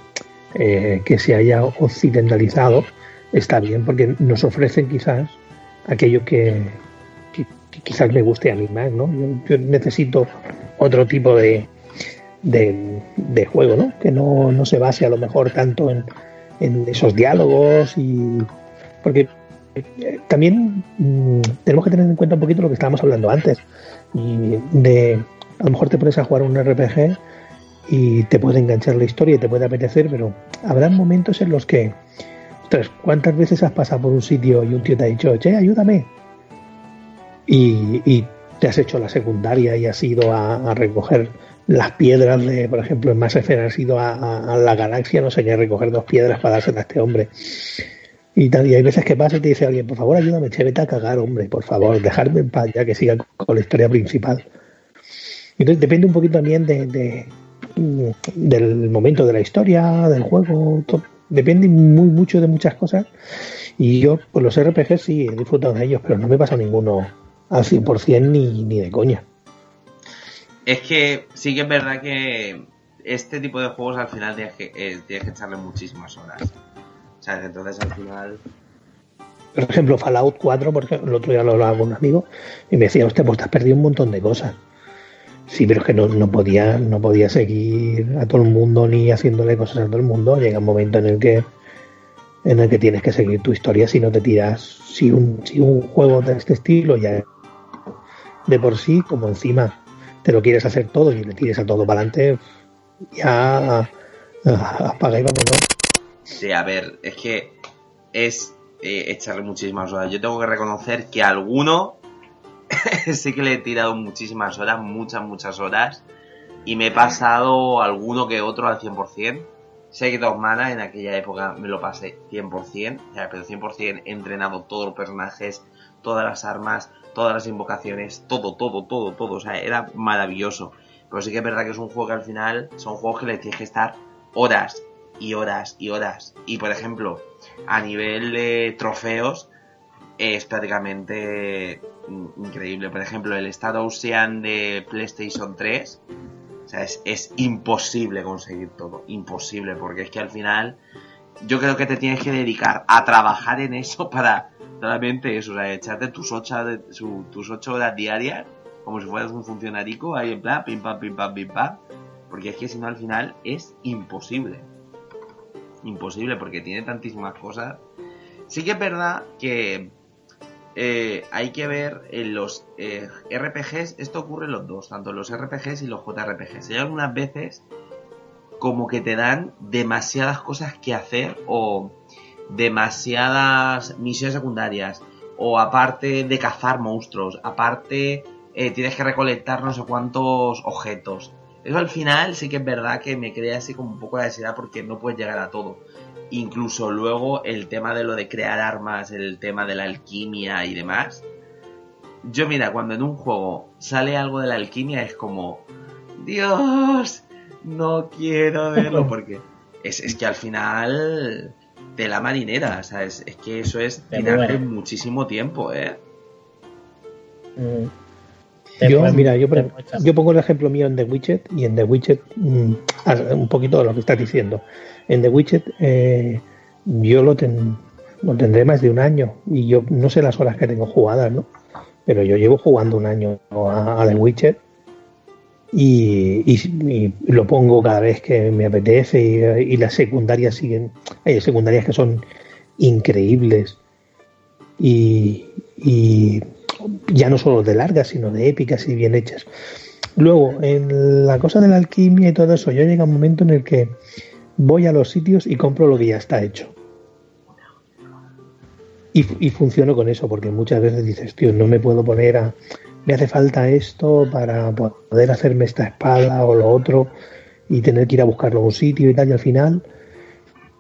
eh, que se haya occidentalizado está bien porque nos ofrecen quizás aquello que, quizás me guste a mí más, ¿no? Yo, necesito otro tipo de, de, de juego, ¿no? Que no, no se base a lo mejor tanto en, en esos diálogos y porque eh, también mm, tenemos que tener en cuenta un poquito lo que estábamos hablando antes y de a lo mejor te pones a jugar un RPG y te puede enganchar la historia y te puede apetecer, pero habrá momentos en los que, ¿cuántas veces has pasado por un sitio y un tío te ha dicho, che, ayúdame? Y, y te has hecho la secundaria y has ido a, a recoger las piedras de, por ejemplo, en Mass Effect has ido a, la galaxia, no sé qué, a recoger dos piedras para dárselas a este hombre. Y, tal, hay veces que pasa y te dice alguien, por favor, ayúdame, che, vete a cagar, hombre, por favor, dejarme en paz ya que siga con la historia principal. Entonces depende un poquito también de, del momento de la historia, del juego, to- depende muy mucho de muchas cosas. Y yo, pues los RPG sí, he disfrutado de ellos, pero no me he pasado ninguno al 100% ni, ni de coña. Es que sí que es verdad que este tipo de juegos al final tienes que, eh, tienes que echarle muchísimas horas. O sea, que entonces al final... Por ejemplo, Fallout 4, porque el otro día lo hablaba con un amigo y me decía, hostia, pues te has perdido un montón de cosas. Sí, pero es que no, no podía, no podía seguir a todo el mundo ni haciéndole cosas a todo el mundo. Llega un momento en el que en el que tienes que seguir tu historia si no te tiras. Si un, si un juego de este estilo ya de por sí, como encima te lo quieres hacer todo y le tires a todo para adelante, ya ah, apaga y vámonos. Sí, a ver, es que es eh, echarle muchísimas horas. Yo tengo que reconocer que alguno sí que le he tirado muchísimas horas, muchas, muchas horas. Y me he pasado alguno que otro al 100%. Sé que dos manas en aquella época me lo pasé 100%, ya, pero 100% he entrenado todos los personajes, todas las armas, todas las invocaciones, todo, todo, todo, todo. O sea, era maravilloso. Pero sí que es verdad que es un juego que al final son juegos que le tienes que estar horas y horas y horas. Y por ejemplo, a nivel de trofeos, es prácticamente increíble. Por ejemplo, el Star Ocean de PlayStation 3. O sea, es, es imposible conseguir todo. Imposible, porque es que al final yo creo que te tienes que dedicar a trabajar en eso para solamente eso, o sea, echarte tus ocho, su- tus ocho horas diarias como si fueras un funcionarico ahí en plan, pim pam, pim pam, pim pam. Porque es que si no al final es imposible. Imposible porque tiene tantísimas cosas. Sí que es verdad que eh, hay que ver en los eh, RPGs, esto ocurre en los dos, tanto los RPGs y los JRPGs. Hay algunas veces como que te dan demasiadas cosas que hacer o demasiadas misiones secundarias o aparte de cazar monstruos, aparte eh, tienes que recolectar no sé cuántos objetos. Eso al final sí que es verdad que me crea así como un poco de ansiedad porque no puedes llegar a todo. Incluso luego el tema de lo de crear armas, el tema de la alquimia y demás. Yo mira, cuando en un juego sale algo de la alquimia es como, Dios, no quiero verlo porque es, es que al final de la marinera, ¿sabes? Es que eso es Te tirarte muchísimo tiempo, ¿eh? Mm. Yo, mira, yo, por- yo pongo el ejemplo mío en The Widget y en The Widget mm, un poquito de lo que estás diciendo. En The Widget eh, yo lo, ten- lo tendré más de un año y yo no sé las horas que tengo jugadas, ¿no? Pero yo llevo jugando un año a, a The Widget y, y- y lo pongo cada vez que me apetece y, y las secundarias siguen. Hay secundarias que son increíbles y, y ya no solo de largas, sino de épicas y bien hechas. Luego, en la cosa de la alquimia y todo eso, yo llega un momento en el que voy a los sitios y compro lo que ya está hecho. Y, y funciono con eso, porque muchas veces dices, tío, no me puedo poner a. Me hace falta esto para poder hacerme esta espada o lo otro y tener que ir a buscarlo a un sitio y tal. Y al final,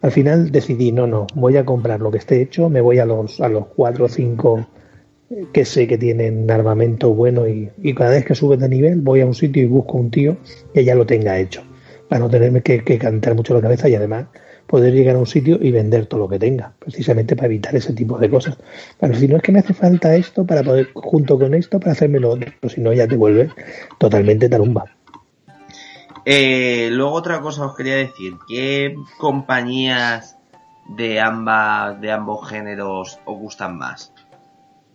al final decidí, no, no, voy a comprar lo que esté hecho, me voy a los, a los cuatro o cinco que sé que tienen armamento bueno y, y cada vez que subes de nivel voy a un sitio y busco un tío que ya lo tenga hecho para no tenerme que, que cantar mucho la cabeza y además poder llegar a un sitio y vender todo lo que tenga, precisamente para evitar ese tipo de cosas. Pero si no es que me hace falta esto para poder, junto con esto, para hacerme lo otro, si no ya te vuelve totalmente tarumba. Eh, luego otra cosa os quería decir, ¿qué compañías de ambas, de ambos géneros os gustan más?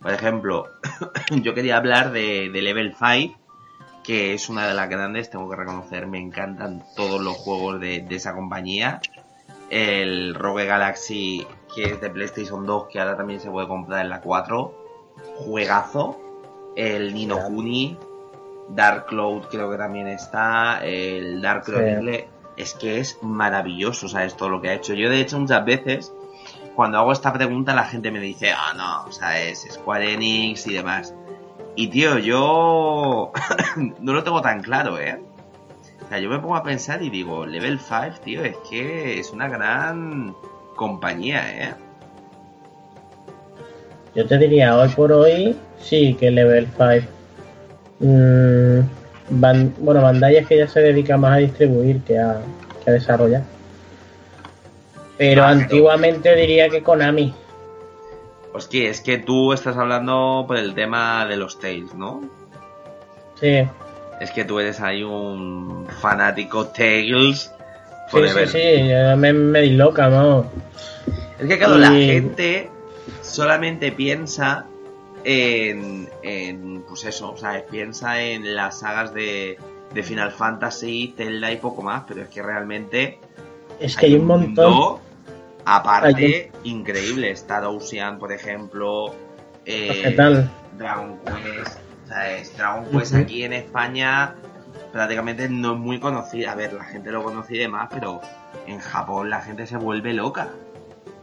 Por ejemplo, yo quería hablar de, de Level 5, que es una de las grandes, tengo que reconocer, me encantan todos los juegos de, de esa compañía. El Rogue Galaxy, que es de PlayStation 2, que ahora también se puede comprar en la 4. Juegazo. El Nino Kuni. Dark Cloud creo que también está. El Dark Chronicle. Es que es maravilloso, ¿sabes? Todo lo que ha hecho. Yo, de hecho, muchas veces, cuando hago esta pregunta, la gente me dice, ah, no, o sea, es Square Enix y demás. Y tío, yo no lo tengo tan claro, ¿eh? O sea, yo me pongo a pensar y digo, Level 5, tío, es que es una gran compañía, ¿eh? Yo te diría, hoy por hoy, sí que Level 5. Mm, Ban- bueno, Bandai es que ya se dedica más a distribuir que a desarrollar. Pero Ah, antiguamente diría que Konami. Pues que es que tú estás hablando por el tema de los Tales, ¿no? Sí, Es que tú eres ahí un fanático Tales. sí, sí, sí, yo me, me disloca, ¿no? Es que claro, la gente solamente piensa en, en pues eso, o sea, piensa en las sagas de, de Final Fantasy, Zelda y poco más, pero es que realmente Es que hay un montón. Aparte increíble. Star Ocean, por ejemplo, eh, ¿Qué tal? Dragon Quest, ¿sabes? Dragon Quest aquí en España prácticamente no es muy conocida. A ver, la gente lo conoce y demás, pero en Japón la gente se vuelve loca.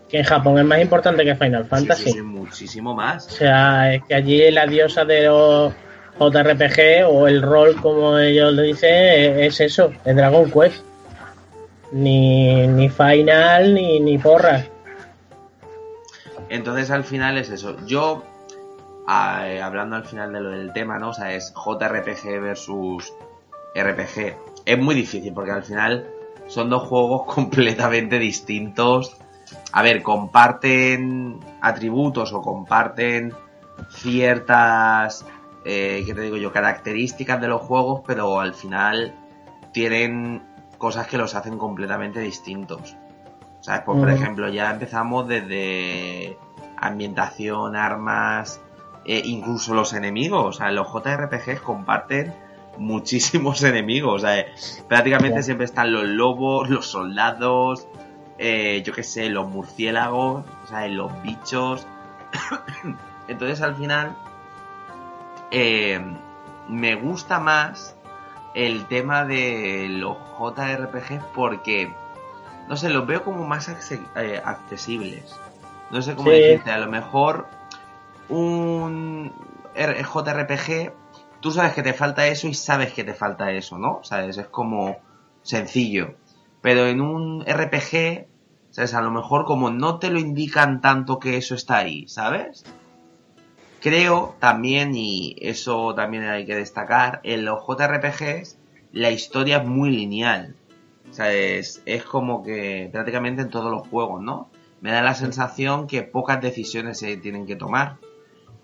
Que en Japón es más importante que Final Fantasy. sí, sí, muchísimo O más. sea, es que allí la diosa de los JRPG o el rol, como ellos lo dicen, es eso, es Dragon Quest. Ni, ni Final ni, ni porras. Entonces al final es eso. Yo, eh, hablando al final de lo del tema, ¿no? O sea, es JRPG versus RPG. Es muy difícil porque al final son dos juegos completamente distintos. A ver, comparten atributos o comparten ciertas, eh, ¿qué te digo yo? Características de los juegos, pero al final tienen cosas que los hacen completamente distintos. ¿Sabes? Pues, por ejemplo, ya empezamos desde ambientación, armas, eh, incluso los enemigos. O sea, los JRPGs comparten muchísimos enemigos. O sea, prácticamente Ya. siempre están los lobos, los soldados, eh, yo qué sé, los murciélagos, o sea, los bichos. Entonces, al final, eh, me gusta más el tema de los JRPGs porque, no sé, los veo como más eh, accesibles. No sé cómo Sí. decirte, a lo mejor un JRPG, tú sabes que te falta eso y sabes que te falta eso, ¿no? ¿Sabes? Es como sencillo. Pero en un RPG, ¿sabes? A lo mejor como no te lo indican tanto que eso está ahí, ¿sabes? Creo también, y eso también hay que destacar, en los JRPGs la historia es muy lineal. O sea, es, es como que prácticamente en todos los juegos, ¿no? Me da la sensación que pocas decisiones se tienen que tomar.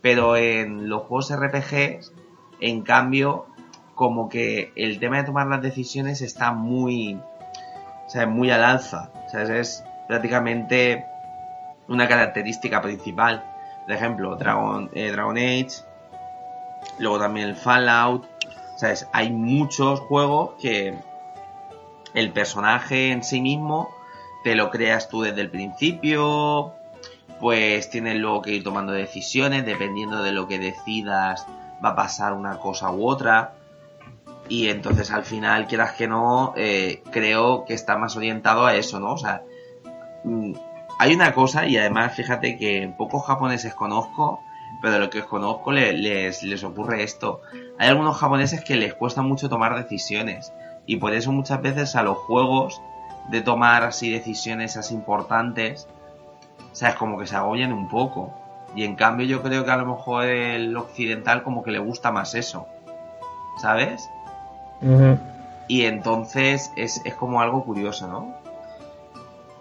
Pero en los juegos RPGs, en cambio, como que el tema de tomar las decisiones está muy, o sea, muy al alza. O sea, es prácticamente una característica principal. Por ejemplo, Dragon, eh, Dragon Age, luego también el Fallout. ¿Sabes? Hay muchos juegos que el personaje en sí mismo te lo creas tú desde el principio. Pues tienes luego que ir tomando decisiones. Dependiendo de lo que decidas, va a pasar una cosa u otra. Y entonces al final, quieras que no, eh, creo que está más orientado a eso, ¿no? O sea, mm, hay una cosa, y además fíjate que pocos japoneses conozco, pero de lo que os conozco le- les, les ocurre esto. Hay algunos japoneses que les cuesta mucho tomar decisiones, y por eso muchas veces a los juegos de tomar así decisiones así importantes, o sea, es como que se agobian un poco. Y en cambio yo creo que a lo mejor el occidental como que le gusta más eso. ¿Sabes? Y entonces es, es como algo curioso, ¿no?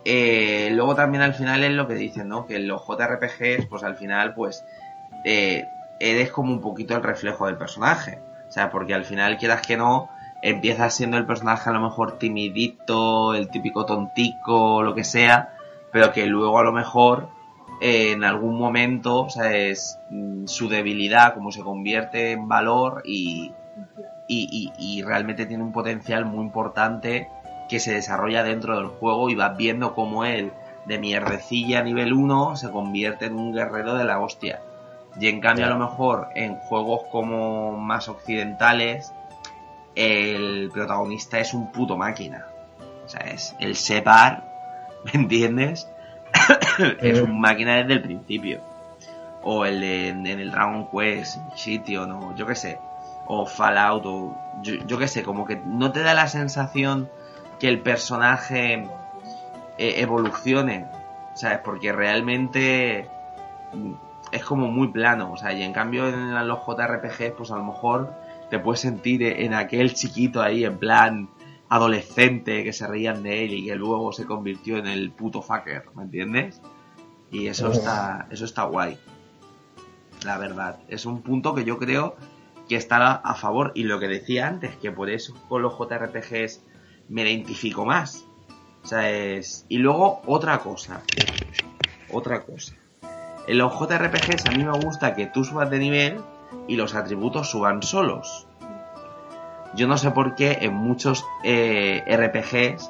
Eh, luego también al final es lo que dicen, ¿no? Que los JRPGs, pues al final, pues, eh, eres como un poquito el reflejo del personaje. O sea, porque al final, quieras que no, empiezas siendo el personaje a lo mejor timidito, el típico tontico, lo que sea, pero que luego a lo mejor eh, en algún momento, o sea, es mm, su debilidad como se convierte en valor y, y- y realmente tiene un potencial muy importante que se desarrolla dentro del juego y vas viendo cómo él de mierdecilla a nivel 1 se convierte en un guerrero de la hostia. Y en cambio a lo mejor en juegos como más occidentales el protagonista es un puto máquina. O sea, es el Separ, ¿me entiendes? es un máquina desde el principio. O el de, en el Dragon Quest, sitio, no, yo qué sé. O Fallout, o yo, yo qué sé, como que no te da la sensación que el personaje eh, evolucione. ¿Sabes? Porque realmente mm, es como muy plano. O sea, y en cambio en los JRPGs, pues a lo mejor te puedes sentir en aquel chiquito ahí, en plan adolescente, que se reían de él y que luego se convirtió en el puto fucker, ¿me entiendes? Y eso está, eso está guay. La verdad. Es un punto que yo creo que estará a favor. Y lo que decía antes, que por eso con los JRPGs me identifico más. O sea, es... Y luego otra cosa. Otra cosa. En los JRPGs a mí me gusta que tú subas de nivel y los atributos suban solos. Yo no sé por qué en muchos eh, RPGs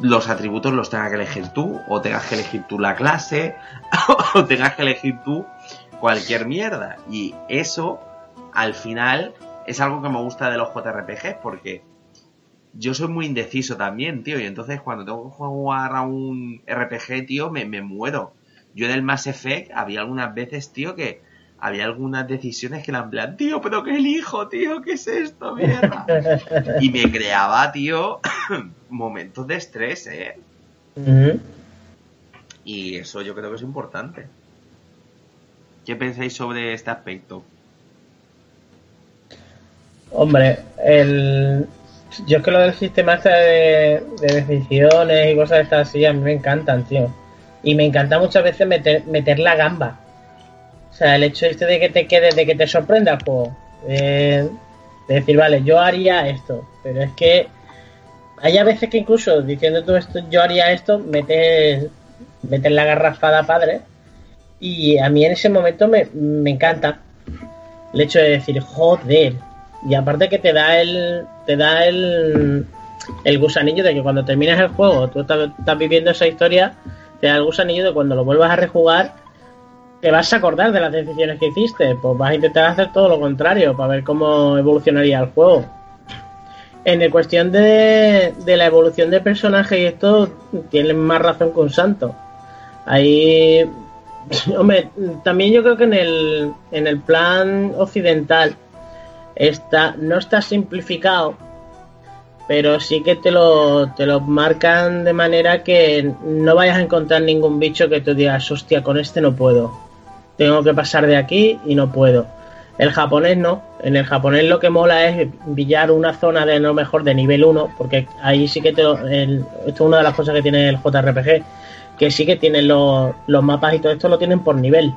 los atributos los tengas que elegir tú, o tengas que elegir tú la clase, o tengas que elegir tú cualquier mierda. Y eso, al final, es algo que me gusta de los JRPGs, porque yo soy muy indeciso también, tío, y entonces cuando tengo que jugar a un RPG, tío, me, me muero. Yo en el Mass Effect había algunas veces, tío, que había algunas decisiones que eran plan, tío, pero qué elijo, tío, ¿qué es esto, mierda? y me creaba, tío, momentos de estrés, ¿eh? Y eso yo creo que es importante. ¿Qué pensáis sobre este aspecto? Hombre, el... yo es que lo del sistema de, de decisiones y cosas de estas así a mí me encantan, tío. Y me encanta muchas veces meter, meter la gamba. O sea, el hecho este de que te quede, de que te sorprenda el juego. De, de decir, vale, yo haría esto. Pero es que hay a veces que incluso diciendo todo esto, yo haría esto, metes, metes la garrafada padre. Y a mí en ese momento me, me encanta el hecho de decir, joder. Y aparte que te da el. te da el. el gusanillo de que cuando terminas el juego, tú estás, viviendo esa historia, te da el gusanillo de cuando lo vuelvas a rejugar, te vas a acordar de las decisiones que hiciste. Pues vas a intentar hacer todo lo contrario para ver cómo evolucionaría el juego. En el cuestión de, de la evolución de personaje y esto, tienen más razón que un santo. Ahí Hombre, también yo creo que en el, en el plan occidental está, no está simplificado, pero sí que te lo, te lo marcan de manera que no vayas a encontrar ningún bicho que tú digas, hostia, con este no puedo. Tengo que pasar de aquí y no puedo. El japonés no. En el japonés lo que mola es pillar una zona de lo mejor de nivel 1, porque ahí sí que te lo, esto es una de las cosas que tiene el JRPG, que sí que tienen los, los mapas y todo esto lo tienen por nivel.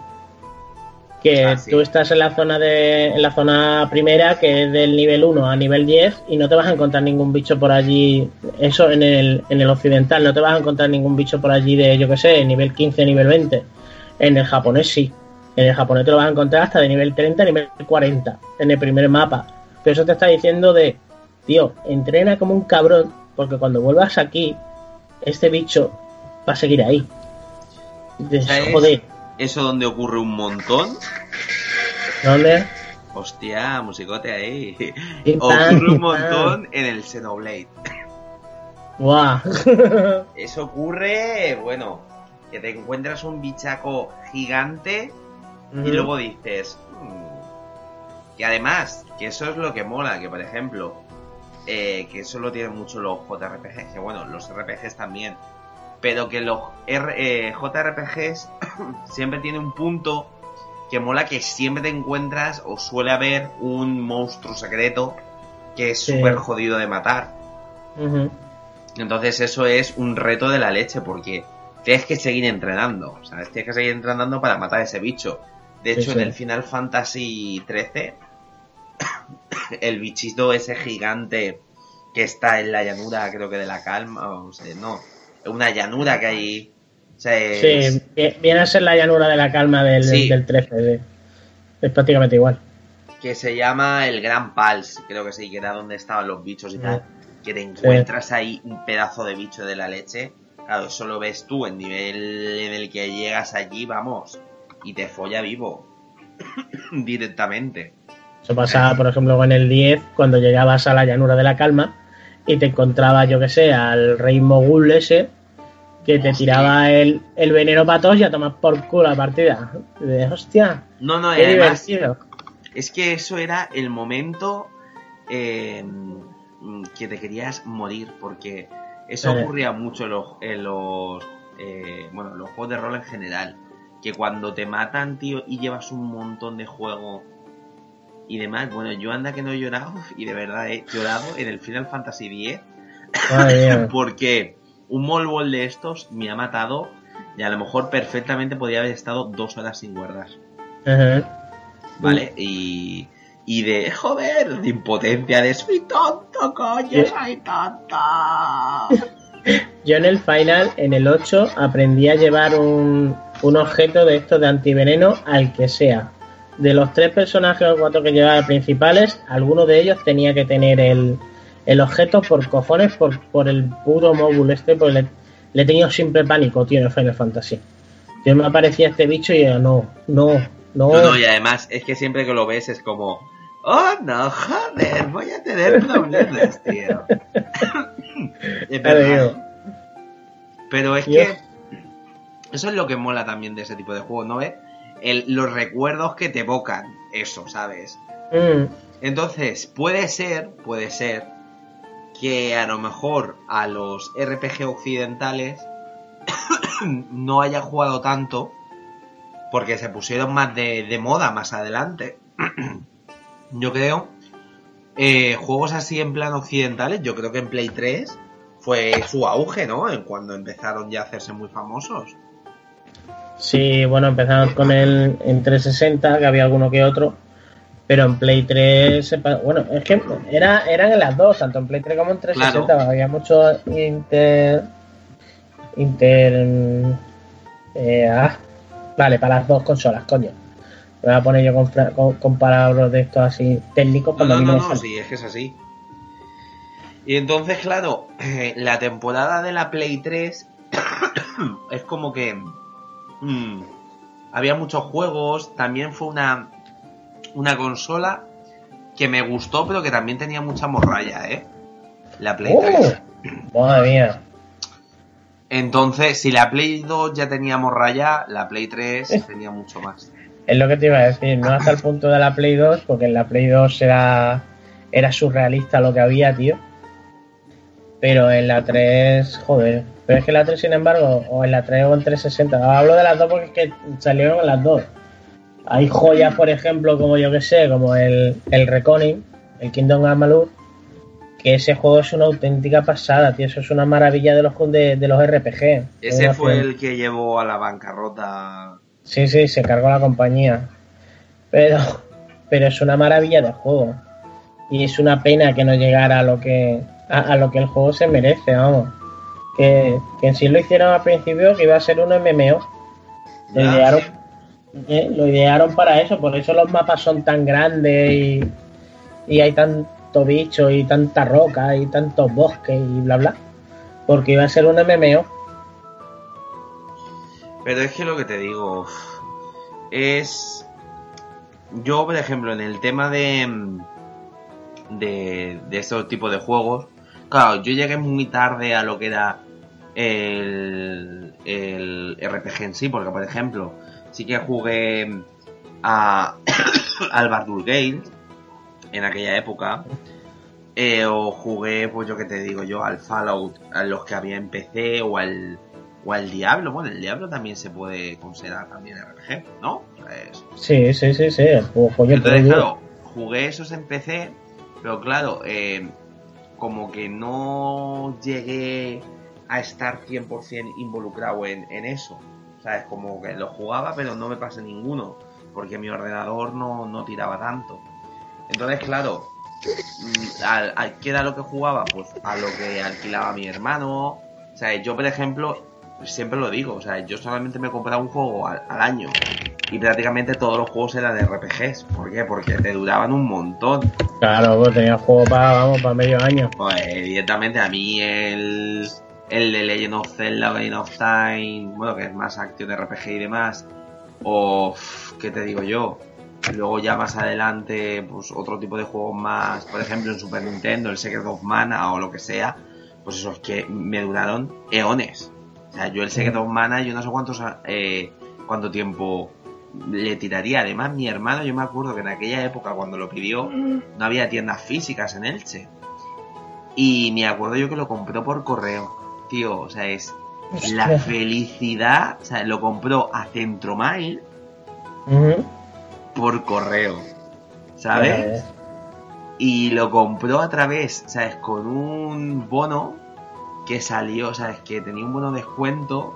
Que Ah, sí. tú estás en la zona de en la zona primera que es del nivel 1 a nivel 10 y no te vas a encontrar ningún bicho por allí, eso en el, en el occidental, no te vas a encontrar ningún bicho por allí de yo que sé, nivel 15, nivel 20. En el japonés sí. En el japonés te lo vas a encontrar hasta de nivel 30 a nivel 40 en el primer mapa. Pero eso te está diciendo de, tío, entrena como un cabrón porque cuando vuelvas aquí, este bicho va a seguir ahí. Joder, Eso donde ocurre un montón. ¿dónde? Hostia, musicote ahí. Y Ocurre y un montón en el Xenoblade. Guau. Eso ocurre, bueno, que te encuentras un bichaco gigante y luego dices. "Hmm". Que además, que eso es lo que mola, que por ejemplo, eh, que eso lo tienen mucho los JRPGs, que bueno, los RPGs también, pero que los R- eh, JRPGs siempre tiene un punto que mola que siempre te encuentras o suele haber un monstruo secreto que es Sí. súper jodido de matar. Entonces eso es un reto de la leche porque tienes que seguir entrenando, ¿sabes? Tienes que seguir entrenando para matar a ese bicho. De Sí, hecho, sí. en el Final Fantasy XIII, el bichito ese gigante que está en la llanura, creo que de la calma, o sea, no, una llanura que hay... o sea, es- Sí, vi- viene a ser la llanura de la calma del, Sí. del 13. de- es prácticamente igual. que se llama el Gran Pals, creo que sí, que era donde estaban los bichos y tal, que te encuentras ahí un pedazo de bicho de la leche, claro, eso lo ves tú en nivel en el que llegas allí, vamos, y te folla vivo, directamente. Eso pasaba, por ejemplo, con el 10, cuando llegabas a la llanura de la calma y te encontrabas, yo que sé, al rey mogul ese que te Hostia. tiraba el, el veneno para todos y a tomar por culo la partida. De, hostia, No, no, qué además, divertido. es que eso era el momento eh, que te querías morir, porque eso Eh. ocurría mucho en los, en los eh, bueno, en los juegos de rol en general. Que cuando te matan, tío, y llevas un montón de juego y demás, bueno, yo anda que no he llorado, y de verdad he llorado en el Final Fantasy X, porque un Molbol de estos me ha matado y a lo mejor perfectamente podía haber estado dos horas sin guardas. ¿vale? Y, y de, joder, de impotencia, de soy tonto, coño, soy tonto. Yo en el final, en el 8, aprendí a llevar un, un objeto de estos de antiveneno al que sea. De los tres personajes o cuatro que llevaba principales, alguno de ellos tenía que tener el, el objeto por cojones, por, por el puro móvil este, porque le, le he tenido siempre pánico, tío, en Final Fantasy. Yo me aparecía este bicho y yo, no, no, no. No, no, y además es que siempre que lo ves es como, oh no, joder, voy a tener problemas, tío. es verdad. Pero es Dios. que eso es lo que mola también de ese tipo de juegos, ¿no ves? El, los recuerdos que te evocan, eso, ¿sabes? Mm, Entonces, puede ser, puede ser que a lo mejor a los RPG occidentales no haya jugado tanto porque se pusieron más de, de moda más adelante. yo creo. eh, juegos así en plan occidentales, yo creo que en Play 3 fue su auge, ¿no? En cuando empezaron ya a hacerse muy famosos. Sí, bueno, empezamos con el en 360, que había alguno que otro, pero en Play 3, se pa- bueno, es que era, eran en las dos, tanto en Play 3 como en 360, había mucho inter... inter... eh, ah, vale, para las dos consolas, coño. Me voy a poner yo con, con, con palabras de estos así técnicos No, no, no, no, sí, es que es así. Y entonces, claro, la temporada de la Play 3 es como que mm, había muchos juegos, también fue una, una consola que me gustó, pero que también tenía mucha morralla, ¿eh? La Play 3. ¡Oh! Madre mía. Entonces, si la Play 2 ya tenía morralla, la Play 3 Eh. tenía mucho más. Es lo que te iba a decir, no hasta el punto de la Play 2, porque en la Play 2 era, era surrealista lo que había, tío. Pero en la 3, joder. Pero es que la 3, sin embargo, o en la 3 o en 360, hablo de las dos porque es que salieron en las dos. Hay joyas, por ejemplo, como yo que sé, como el, el Reconing, el Kingdom Amalur, que ese juego es una auténtica pasada, tío. Eso es una maravilla de los, de, de los RPG. Ese fue el que llevó a la bancarrota. Sí, sí, se cargó la compañía. Pero, pero es una maravilla de juego. Y es una pena que no llegara a lo que, a, a lo que el juego se merece, vamos. Que, que en sí lo hicieron al principio que iba a ser un MMO. Lo Ya. idearon, eh, lo idearon para eso, por eso los mapas son tan grandes y, y hay tanto bicho y tanta roca y tantos bosques y bla bla. Porque iba a ser un MMO. Pero es que lo que te digo es yo, por ejemplo, en el tema de, de, de estos tipos de juegos, claro, yo llegué muy tarde a lo que era el, el RPG en sí, porque, por ejemplo, sí que jugué a, al Bardur Gate en aquella época. eh, o jugué, pues yo que te digo yo, al Fallout, a los que había en PC, o al, o al Diablo. Bueno, el Diablo también se puede considerar también RPG, ¿no? O sea, es- Sí, sí, sí, sí. El juego joya entonces, claro, jugué esos en PC, pero claro, eh, como que no llegué a estar 100% involucrado en, en eso. ¿Sabes? Como que lo jugaba, pero no me pasé ninguno, porque mi ordenador no, no tiraba tanto. Entonces, claro, mm, al, ¿qué era lo que jugaba? Pues a lo que alquilaba mi hermano. O sea, yo, por ejemplo, siempre lo digo, o sea, yo solamente me compraba un juego al, al año. Y prácticamente todos los juegos eran de RPGs. ¿Por qué? Porque te duraban un montón. Claro, pues tenía juego para, vamos, para medio año. Pues evidentemente a mí el, el de Legend of Zelda, Ocarina of Time, bueno, que es más acción de RPG y demás, o qué te digo yo, luego ya más adelante, pues otro tipo de juegos más, por ejemplo en Super Nintendo, el Secret of Mana o lo que sea, pues eso es que me duraron eones. O sea, yo el Secret of Mana, yo no sé cuántos, eh, cuánto tiempo le tiraría. Además, mi hermano, yo me acuerdo que en aquella época cuando lo pidió, no había tiendas físicas en Elche. Y me acuerdo yo que lo compró por correo. Tío, o sea, es la felicidad. O sea, lo compró a Centromail Ujú. por correo. ¿Sabes? Y lo compró a través, ¿sabes? Con un bono que salió, ¿sabes? Que tenía un bono de descuento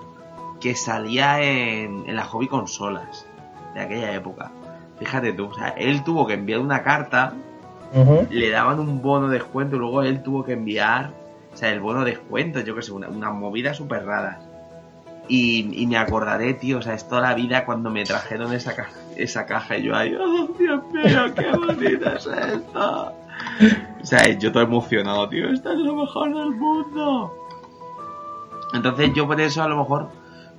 que salía en, en las hobby consolas de aquella época. Fíjate tú, o sea, él tuvo que enviar una carta le daban un bono de descuento y luego él tuvo que enviar, o sea, el bono de descuento, yo que sé, una, una movida súper rara. Y, y me acordaré, tío, o sea, es toda la vida cuando me trajeron esa, ca- esa caja y yo ahí, oh, Dios mío, qué bonita es esta. O sea, yo todo emocionado, tío, esta es lo mejor del mundo. Entonces yo por eso a lo mejor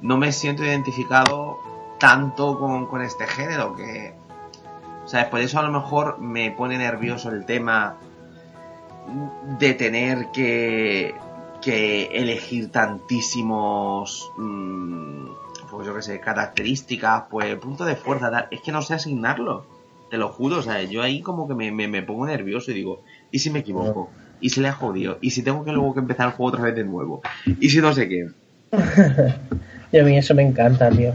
no me siento identificado tanto con, con este género, que, o sea, por eso a lo mejor me pone nervioso el tema de tener que, que elegir tantísimos, mm, pues yo que sé, características, pues punto de fuerza, tal. es que no sé asignarlo, te lo juro, o sea, yo ahí como que me, me pongo nervioso y digo, ¿y si me equivoco? ¿Y si le ha jodido? ¿Y si tengo que luego que empezar el juego otra vez de nuevo? ¿Y si no sé qué? Y a mí eso me encanta, tío.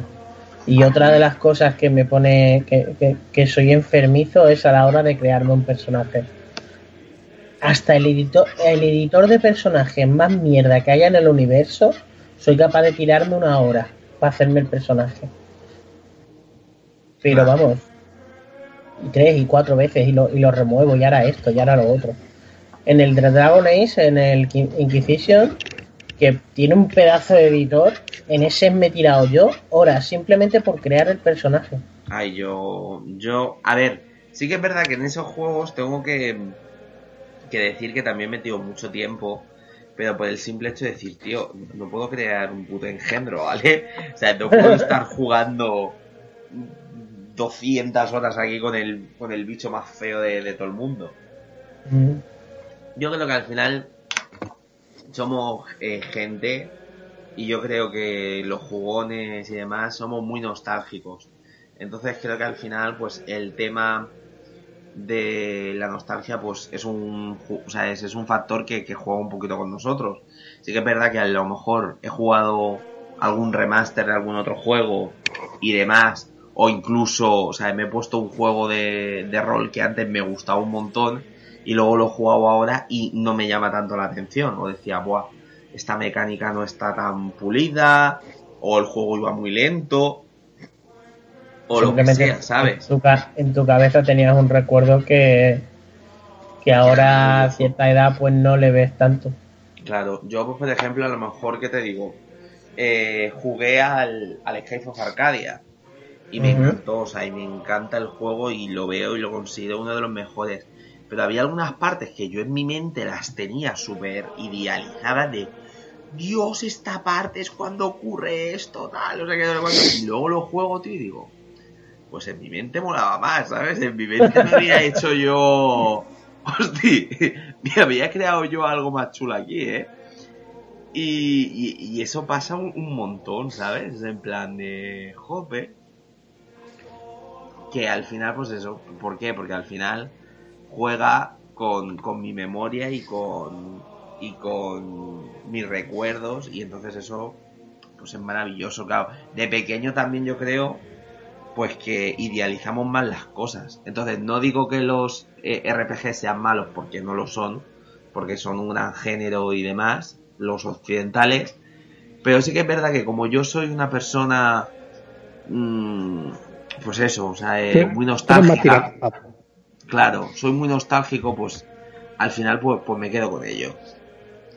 Y otra de las cosas que me pone que, que- que soy enfermizo es a la hora de crearme un personaje. Hasta el editor, el editor de personajes más mierda que haya en el universo, soy capaz de tirarme una hora para hacerme el personaje. Pero vamos, y tres y cuatro veces y lo, y lo remuevo y ahora esto y ahora lo otro. En el Dragon Age, en el Qui- Inquisition, que tiene un pedazo de editor, en ese me he tirado yo horas simplemente por crear el personaje. Ay, yo, yo, a ver, sí que es verdad que en esos juegos tengo que, que decir que también me metido mucho tiempo, pero por el simple hecho de decir, tío, no puedo crear un puto engendro, ¿vale? O sea, no puedo estar jugando 200 horas aquí con el, con el bicho más feo de, de todo el mundo. Mm. Yo creo que al final somos eh, gente y yo creo que los jugones y demás somos muy nostálgicos. Entonces creo que al final pues el tema de la nostalgia pues es un o sea, es, es un factor que, que juega un poquito con nosotros. Sí que es verdad que a lo mejor he jugado algún remaster de algún otro juego y demás o incluso, o sea, me he puesto un juego de, de rol que antes me gustaba un montón y luego lo he jugado ahora y no me llama tanto la atención. O decía, buah, esta mecánica no está tan pulida, o el juego iba muy lento, o lo que sea, ¿sabes? En tu, ca- en tu cabeza tenías un recuerdo que, que ahora a cierta edad pues no le ves tanto. Claro, yo pues por ejemplo a lo mejor que te digo, eh, jugué al, al Escape of Arcadia y me Ujú. encantó, o sea, y me encanta el juego y lo veo y lo considero uno de los mejores. Pero había algunas partes que yo en mi mente las tenía súper idealizadas de Dios, esta parte es cuando ocurre esto, tal, no sé cuánto. Y luego lo juego, tío, y digo, pues en mi mente molaba más, ¿sabes? En mi mente me había hecho yo... Hostia, me había creado yo algo más chulo aquí, ¿eh? Y, y- y eso pasa un, un montón, ¿sabes? En plan de... Jope. Que al final, pues eso. ¿Por qué? Porque al final juega con, con mi memoria y con, y con mis recuerdos. Y entonces eso, pues es maravilloso, claro. De pequeño también yo creo, pues que idealizamos más las cosas. Entonces no digo que los eh, RPG sean malos porque no lo son, porque son un gran género y demás, los occidentales. Pero sí que es verdad que como yo soy una persona, mm, pues eso, o sea, eh, muy nostálgica. Claro, soy muy nostálgico, pues al final pues, pues me quedo con ello.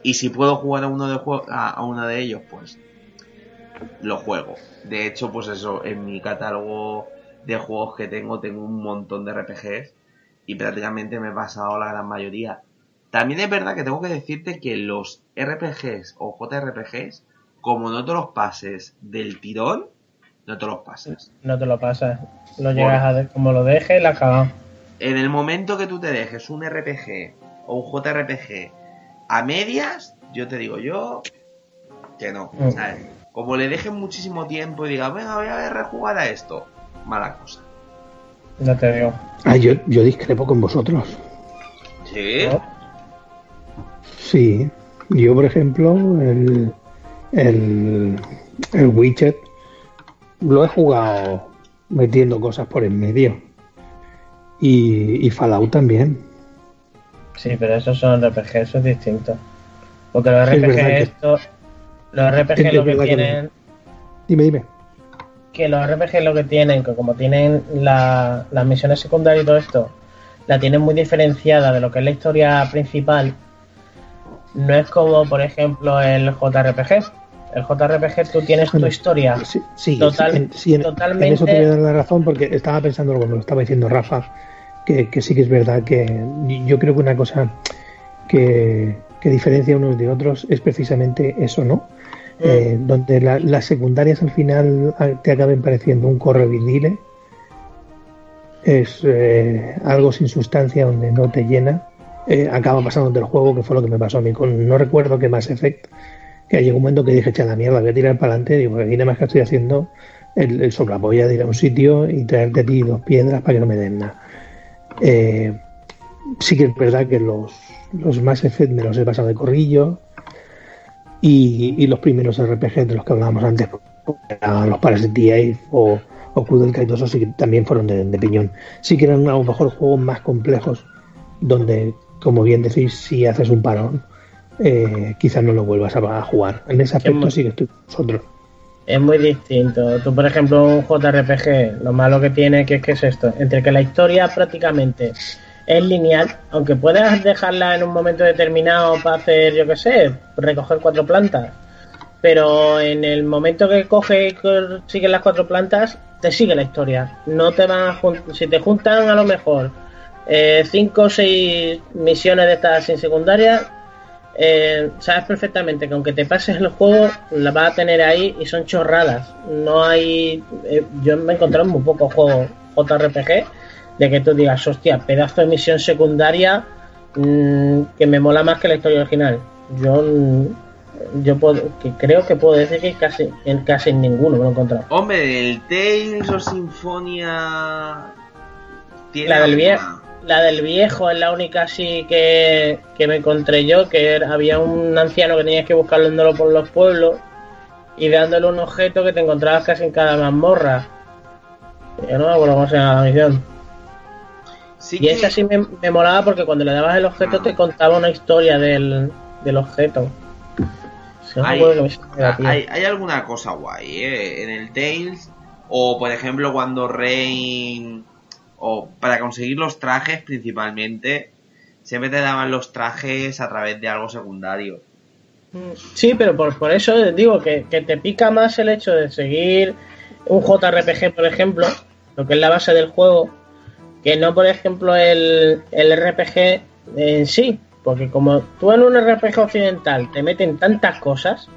Y si puedo jugar a uno de a, a uno de ellos, pues lo juego. De hecho, pues eso, en mi catálogo de juegos que tengo, tengo un montón de RPGs y prácticamente me he pasado la gran mayoría. También es verdad que tengo que decirte que los RPGs o JRPGs, como no te los pases del tirón, no te los pases. No te lo pasas. Lo llegas a... de- Como lo dejes, la cagado. en el momento que tú te dejes un RPG o un JRPG a medias, yo te digo yo que no. Mm. ¿sabes? Como le dejes muchísimo tiempo y digas, venga, voy a rejugar a esto, mala cosa. Ya te digo. Ah, yo, yo discrepo con vosotros. Sí. Sí, yo por ejemplo, el, el, el Witcher lo he jugado metiendo cosas por en medio. Y, y Fallout también. Sí, pero esos son RPG, eso es distinto. Porque los es RPG que- esto, los Es RPG que lo es que tienen, Dime, dime. que los RPG lo que tienen, que como tienen la- las misiones secundarias y todo esto, la tienen muy diferenciada de lo que es la historia principal. No es como, por ejemplo, el JRPG. El JRPG tú tienes tu historia. Sí, sí, Total- en, sí, en- en totalmente- eso te voy a dar la razón porque estaba pensando cuando lo estaba diciendo Rafa, que, que sí que es verdad que yo creo que una cosa que, que diferencia unos de otros es precisamente eso, ¿no? Eh, donde la- las secundarias al final te acaben pareciendo un correvidile, es eh, algo sin sustancia donde no te llena. Eh, acaba pasando del juego, que fue lo que me pasó a mí con, no recuerdo qué más Effect, que llegó un momento que dije, echa la mierda, voy a tirar para adelante, digo, aquí nada más que estoy haciendo el, el soplapolla de ir a un sitio y traerte a ti dos piedras para que no me den nada. Eh, sí que es verdad que los, los más Effect me los he pasado de corrillo y, y los primeros RPG de los que hablábamos antes, pues, los Parasite Eve o, o Kudelka y sí que también fueron de, de piñón. Sí que eran a lo mejor juegos más complejos donde, como bien decís, si haces un parón, eh, quizás no lo vuelvas a, jugar. En ese aspecto muy- sí que estoy con vosotros. Es muy distinto. Tú, por ejemplo, un JRPG, lo malo que tiene que es que es esto, entre que la historia prácticamente es lineal, aunque puedas dejarla en un momento determinado para hacer, yo qué sé, recoger cuatro plantas, pero en el momento que coge y siguen las cuatro plantas, te sigue la historia. No te van a si te juntan a lo mejor eh, cinco o seis misiones de estas sin secundarias, eh, sabes perfectamente que aunque te pases el juego, la vas a tener ahí y son chorradas. No hay. eh, yo me he encontrado en muy pocos juegos JRPG de que tú digas, hostia, pedazo de misión secundaria mm, que me mola más que la historia original. Yo. mm, yo puedo, que creo que puedo decir que casi en casi ninguno me lo he encontrado. Hombre, el Tales o Sinfonia. tiene La del viejo, la del viejo es la única así que, que me encontré yo, que era- había un anciano que tenías que buscarlo andando por los pueblos y dándole un objeto que te encontrabas casi en cada mazmorra. Yo no me acuerdo cómo se llama la misión. Sí Y que- esa sí me, me molaba porque cuando le dabas el objeto te contaba una historia del, del objeto. No hay, hay alguna cosa guay, ¿eh? En el Tales, o por ejemplo cuando Rain, o para conseguir los trajes principalmente, siempre te daban los trajes a través de algo secundario. Sí, pero por, por eso digo que, que te pica más el hecho de seguir un JRPG, por ejemplo, lo que es la base del juego, que no, por ejemplo, el, el RPG en sí. Porque como tú en un RPG occidental te meten tantas cosas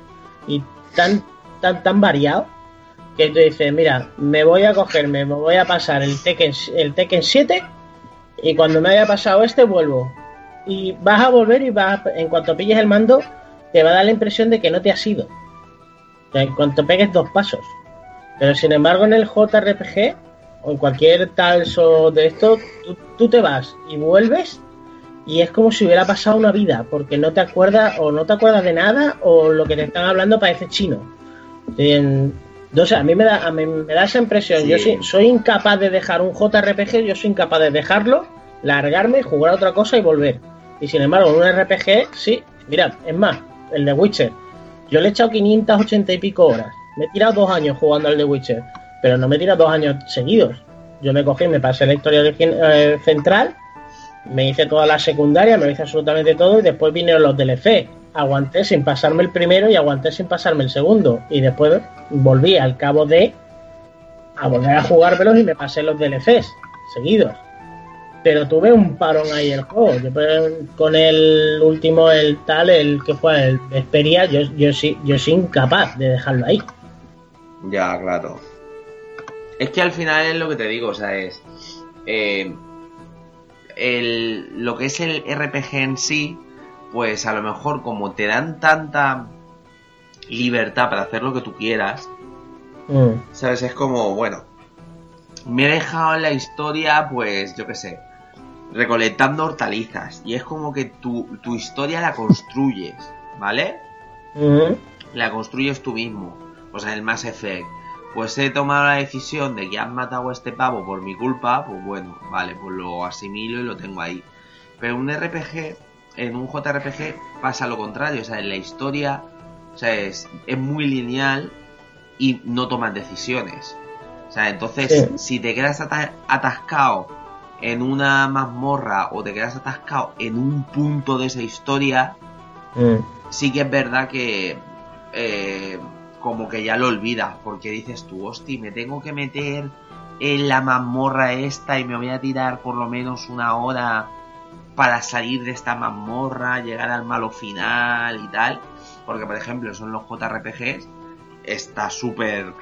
y tan, tan, tan variado, que tú dices, mira, me voy a cogerme, me voy a pasar el Tekken, el Tekken 7 y cuando me haya pasado este vuelvo. Y vas a volver y vas, en cuanto pilles el mando, te va a dar la impresión de que no te has ido. En cuanto pegues dos pasos. Pero sin embargo en el JRPG o en cualquier tal de esto, tú, tú te vas y vuelves y es como si hubiera pasado una vida, porque no te acuerdas o no te acuerdas de nada o lo que te están hablando parece chino. No sé, a mí me da, a mí me da esa impresión. Sí. Yo soy, soy incapaz de dejar un JRPG, yo soy incapaz de dejarlo, largarme, jugar a otra cosa y volver. Y sin embargo, en un RPG, sí. Mira, es más, el de Witcher. Yo le he echado 580 y pico horas. Me he tirado dos años jugando al de Witcher, pero no me he tirado dos años seguidos. Yo me cogí, me pasé la historia eh, central, me hice toda la secundaria, me hice absolutamente todo y después vinieron los DLC. Aguanté sin pasarme el primero y aguanté sin pasarme el segundo. Y después volví al cabo de a volver a jugármelos y me pasé los DLCs seguidos. Pero tuve un parón ahí el juego. Yo pues, con el último, el tal, el que fue el Vesperia, yo, yo sí, yo soy incapaz de dejarlo ahí. Ya, claro. Es que al final es lo que te digo, o sea, es. eh, el, lo que es el RPG en sí, pues a lo mejor como te dan tanta libertad para hacer lo que tú quieras, Mm. ¿sabes? Es como, bueno, me he dejado en la historia, pues, yo qué sé, recolectando hortalizas. Y es como que tu, tu historia la construyes, ¿vale? Mm. la construyes tú mismo. Pues en el Mass Effect. Pues he tomado la decisión de que han matado a este pavo por mi culpa. Pues bueno, vale, pues lo asimilo y lo tengo ahí. Pero un RPG, en un JRPG, pasa lo contrario. O sea, en la historia, o sea, es, es muy lineal y no tomas decisiones. O sea, entonces, Sí. si te quedas ata- atascado en una mazmorra o te quedas atascado en un punto de esa historia, Mm. sí que es verdad que eh, como que ya lo olvidas, porque dices tú, hostia, me tengo que meter en la mazmorra esta y me voy a tirar por lo menos una hora para salir de esta mazmorra, llegar al malo final y tal. Porque, por ejemplo, son los JRPGs, está súper,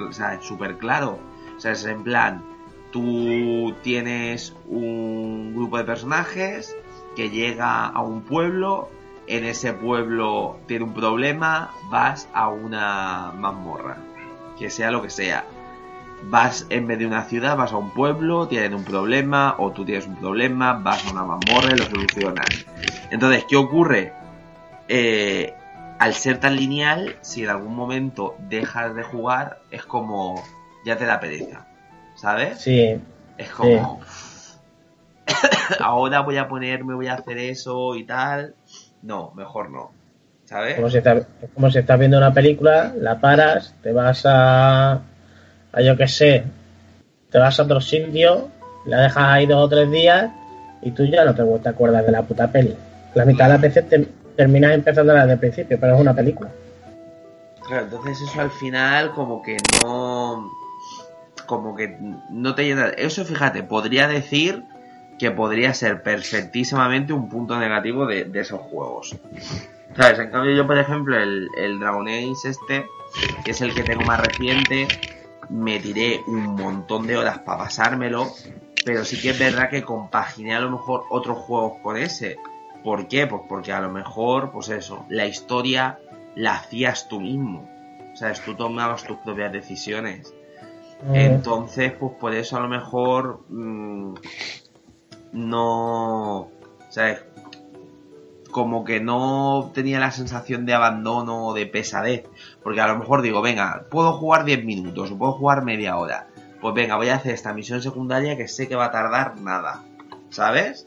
claro. O sea, es en plan, tú tienes un grupo de personajes que llega a un pueblo, en ese pueblo tiene un problema, vas a una mazmorra, que sea lo que sea. Vas en vez de una ciudad, vas a un pueblo, tienen un problema, o tú tienes un problema, vas a una mazmorra y lo solucionas. Entonces, ¿qué ocurre? Eh, al ser tan lineal, si en algún momento dejas de jugar, es como ya te da pereza, ¿sabes? Sí, Es como. Ahora voy a ponerme, voy a hacer eso y tal. No, mejor no. ¿Sabes? como si, estás, es como si estás viendo una película, la paras, te vas a, a yo que sé, te vas a otro sitio, la dejas ahí dos o tres días y tú ya no te, te acuerdas de la puta peli. La mitad de las veces te- terminas empezando desde el principio, pero es una película. Claro, entonces eso al final como que no... Como que no te llena... Eso fíjate, podría decir que podría ser perfectísimamente un punto negativo de, de esos juegos. ¿Sabes? En cambio yo, por ejemplo, el, el Dragon Age este, que es el que tengo más reciente, me tiré un montón de horas para pasármelo, pero sí que es verdad que compaginé a lo mejor otros juegos con ese. ¿Por qué? Pues porque a lo mejor, pues eso, la historia la hacías tú mismo. O sea, tú tomabas tus propias decisiones. Mm, Entonces, pues por eso a lo mejor mm, no, sea, como que no tenía la sensación de abandono o de pesadez, porque a lo mejor digo, venga, puedo jugar 10 minutos o puedo jugar media hora, pues venga, voy a hacer esta misión secundaria que sé que va a tardar nada, ¿sabes?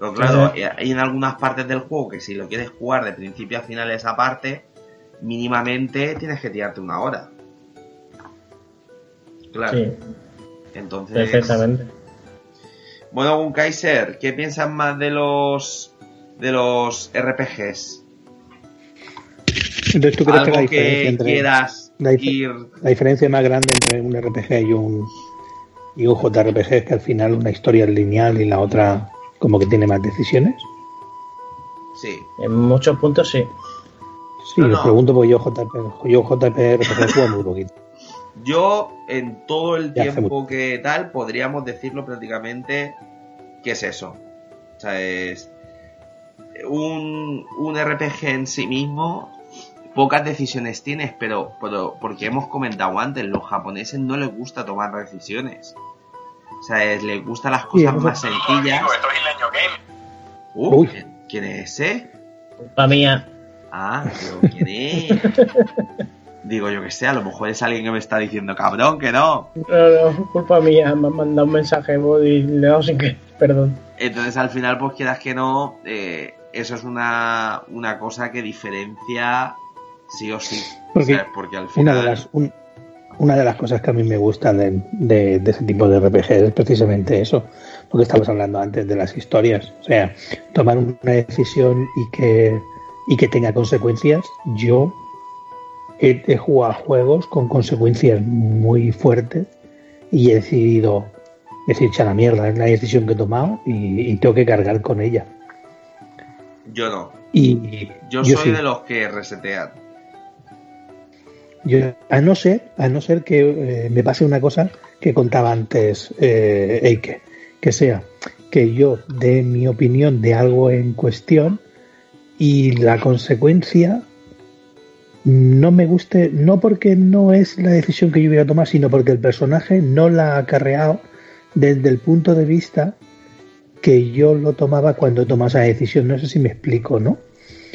Pero claro, Ajá. hay en algunas partes del juego que si lo quieres jugar de principio a final esa parte, mínimamente tienes que tirarte una hora. Claro. sí, Entonces, perfectamente. bueno, un Kaiser, ¿qué piensas más de los de los RPGs? Entonces, ¿tú crees que la diferencia que entre quieras la dif- ir la diferencia más grande entre un RPG y un y un JRPG es que al final una historia es lineal y la otra como que tiene más decisiones? Sí. En muchos puntos sí. Sí, No, os no. pregunto porque yo JRPG, yo JRPG juego muy poquito. Yo, en todo el Ya tiempo que tal, podríamos decirlo prácticamente que es eso. O sea, es un, un RPG en sí mismo. Pocas decisiones tienes, pero, pero porque hemos comentado antes, los japoneses no les gusta tomar decisiones. O sea, es- les gustan las cosas más sencillas. Uh, Uy. ¿Quién es ese? Culpa mía. Ah, digo, ¿quién es? Digo, yo que sé, a lo mejor es alguien que me está diciendo, cabrón, que no. No, no, culpa mía. Me han mandado un mensaje y le he dado sin que. Perdón. Entonces, al final, pues quieras que no, eh, eso es una, una cosa que diferencia sí o sí. Porque ¿sabes? Porque al final. Una de las, un- una de las cosas que a mí me gustan de, de- de ese tipo de RPG es precisamente eso, lo que estabas hablando antes de las historias. O sea, tomar una decisión y que, y que tenga consecuencias. Yo he, he jugado a juegos con consecuencias muy fuertes y he decidido decir, cha la mierda, es la decisión que he tomado y, y tengo que cargar con ella. Yo no. Y Yo, soy sí. de los que resetean. Yo, a no ser, a no ser que eh, me pase una cosa que contaba antes eh, Eike, que sea que yo dé mi opinión de algo en cuestión y la consecuencia no me guste, no porque no es la decisión que yo hubiera tomado, sino porque el personaje no la ha acarreado desde el punto de vista que yo lo tomaba cuando tomaba esa decisión. No sé si me explico, ¿no?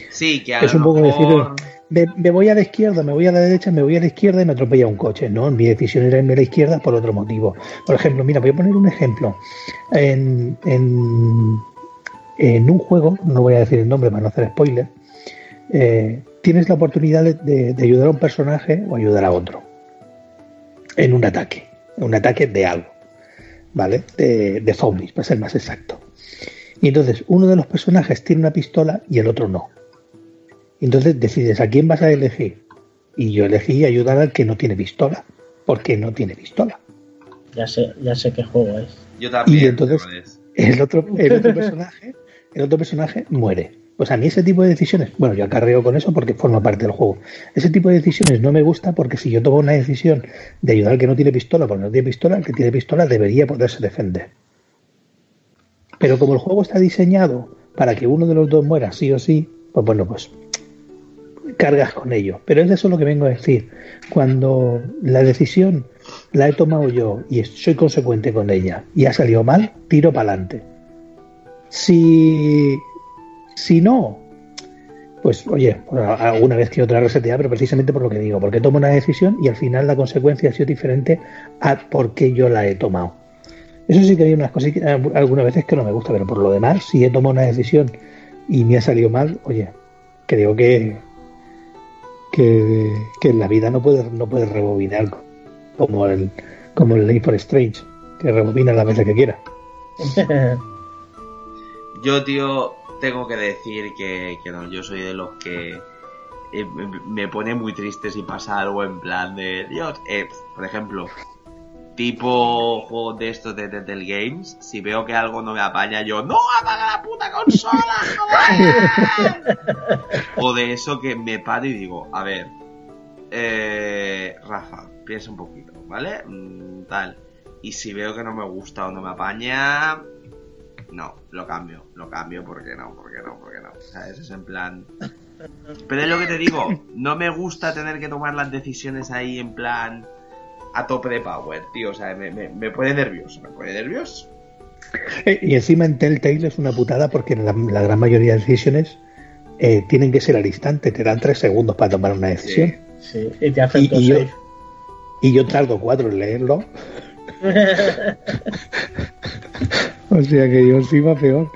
Sí, que a Es un poco mejor... decir, me, me voy a la izquierda, me voy a la derecha, me voy a la izquierda y me atropella un coche. No, mi decisión era irme a la izquierda por otro motivo. Por ejemplo, mira, voy a poner un ejemplo. En, en, en un juego, no voy a decir el nombre para no hacer spoiler, eh, tienes la oportunidad de, de- de ayudar a un personaje o ayudar a otro en un ataque, un ataque de algo, ¿vale? De, de zombies, para ser más exacto. Y entonces uno de los personajes tiene una pistola y el otro no. Y entonces decides a quién vas a elegir. Y yo elegí ayudar al que no tiene pistola, porque no tiene pistola. Ya sé, ya sé qué juego es. Yo también. Y entonces-. El otro, el otro personaje, el otro personaje muere. Pues a mí ese tipo de decisiones, bueno, yo acarreo con eso porque forma parte del juego. Ese tipo de decisiones no me gusta porque si yo tomo una decisión de ayudar al que no tiene pistola porque no tiene pistola, el que tiene pistola debería poderse defender. Pero como el juego está diseñado para que uno de los dos muera sí o sí, pues bueno, pues cargas con ello. Pero es eso lo que vengo a decir. Cuando la decisión la he tomado yo y soy consecuente con ella y ha salido mal, tiro para adelante. Si, si no, pues oye, alguna vez que otra resetea, pero precisamente por lo que digo, porque tomo una decisión y al final la consecuencia ha sido diferente a por qué yo la he tomado. Eso sí que hay unas cosas algunas veces que no me gusta, pero por lo demás, si he tomado una decisión y me ha salido mal, oye, creo que que, que en la vida no puedes no rebobinar como el como el for Strange, que rebobina las veces que quiera. Yo, tío, tengo que decir que, yo soy de los que eh, me, me pone muy triste si pasa algo en plan de Dios. Eh, por ejemplo, tipo juegos de estos de Telltale Games, si veo que algo no me apaña, yo ¡No apaga la puta consola! joder!". o de eso que me paro y digo, a ver, eh, Rafa, piensa un poquito, ¿vale? Mm, tal. Y si veo que no me gusta o no me apaña, no, lo cambio, lo cambio porque no, porque no, porque no. Eso es en plan. Pero es lo que te digo, no me gusta tener que tomar las decisiones ahí en plan a tope de power, tío. O sea, me, me, me pone nervioso, me pone nervioso. Y encima en Telltale es una putada porque la, la gran mayoría de decisiones eh, tienen que ser al instante, te dan tres segundos para tomar una decisión. Sí, y te hacen Y, y yo, y yo tardo cuatro en leerlo. O sea que yo encima peor.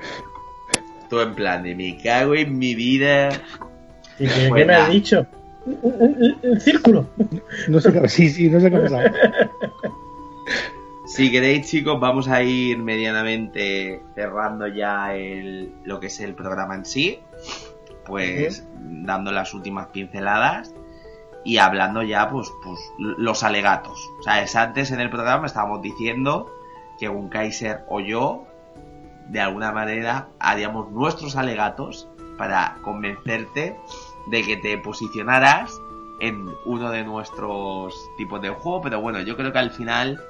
Todo en plan de me cago en mi vida. ¿Y qué, Pues qué me has dicho? Un círculo. No sé qué, sí, sí, no sé qué ha pasado. Si queréis, chicos, vamos a ir medianamente cerrando ya el, lo que es el programa en sí. Pues dando las últimas pinceladas y hablando ya, pues, pues los alegatos. O sea, es antes en el programa estábamos diciendo que un Kaiser o yo, de alguna manera, haríamos nuestros alegatos para convencerte de que te posicionaras en uno de nuestros tipos de juego, pero bueno, yo creo que al final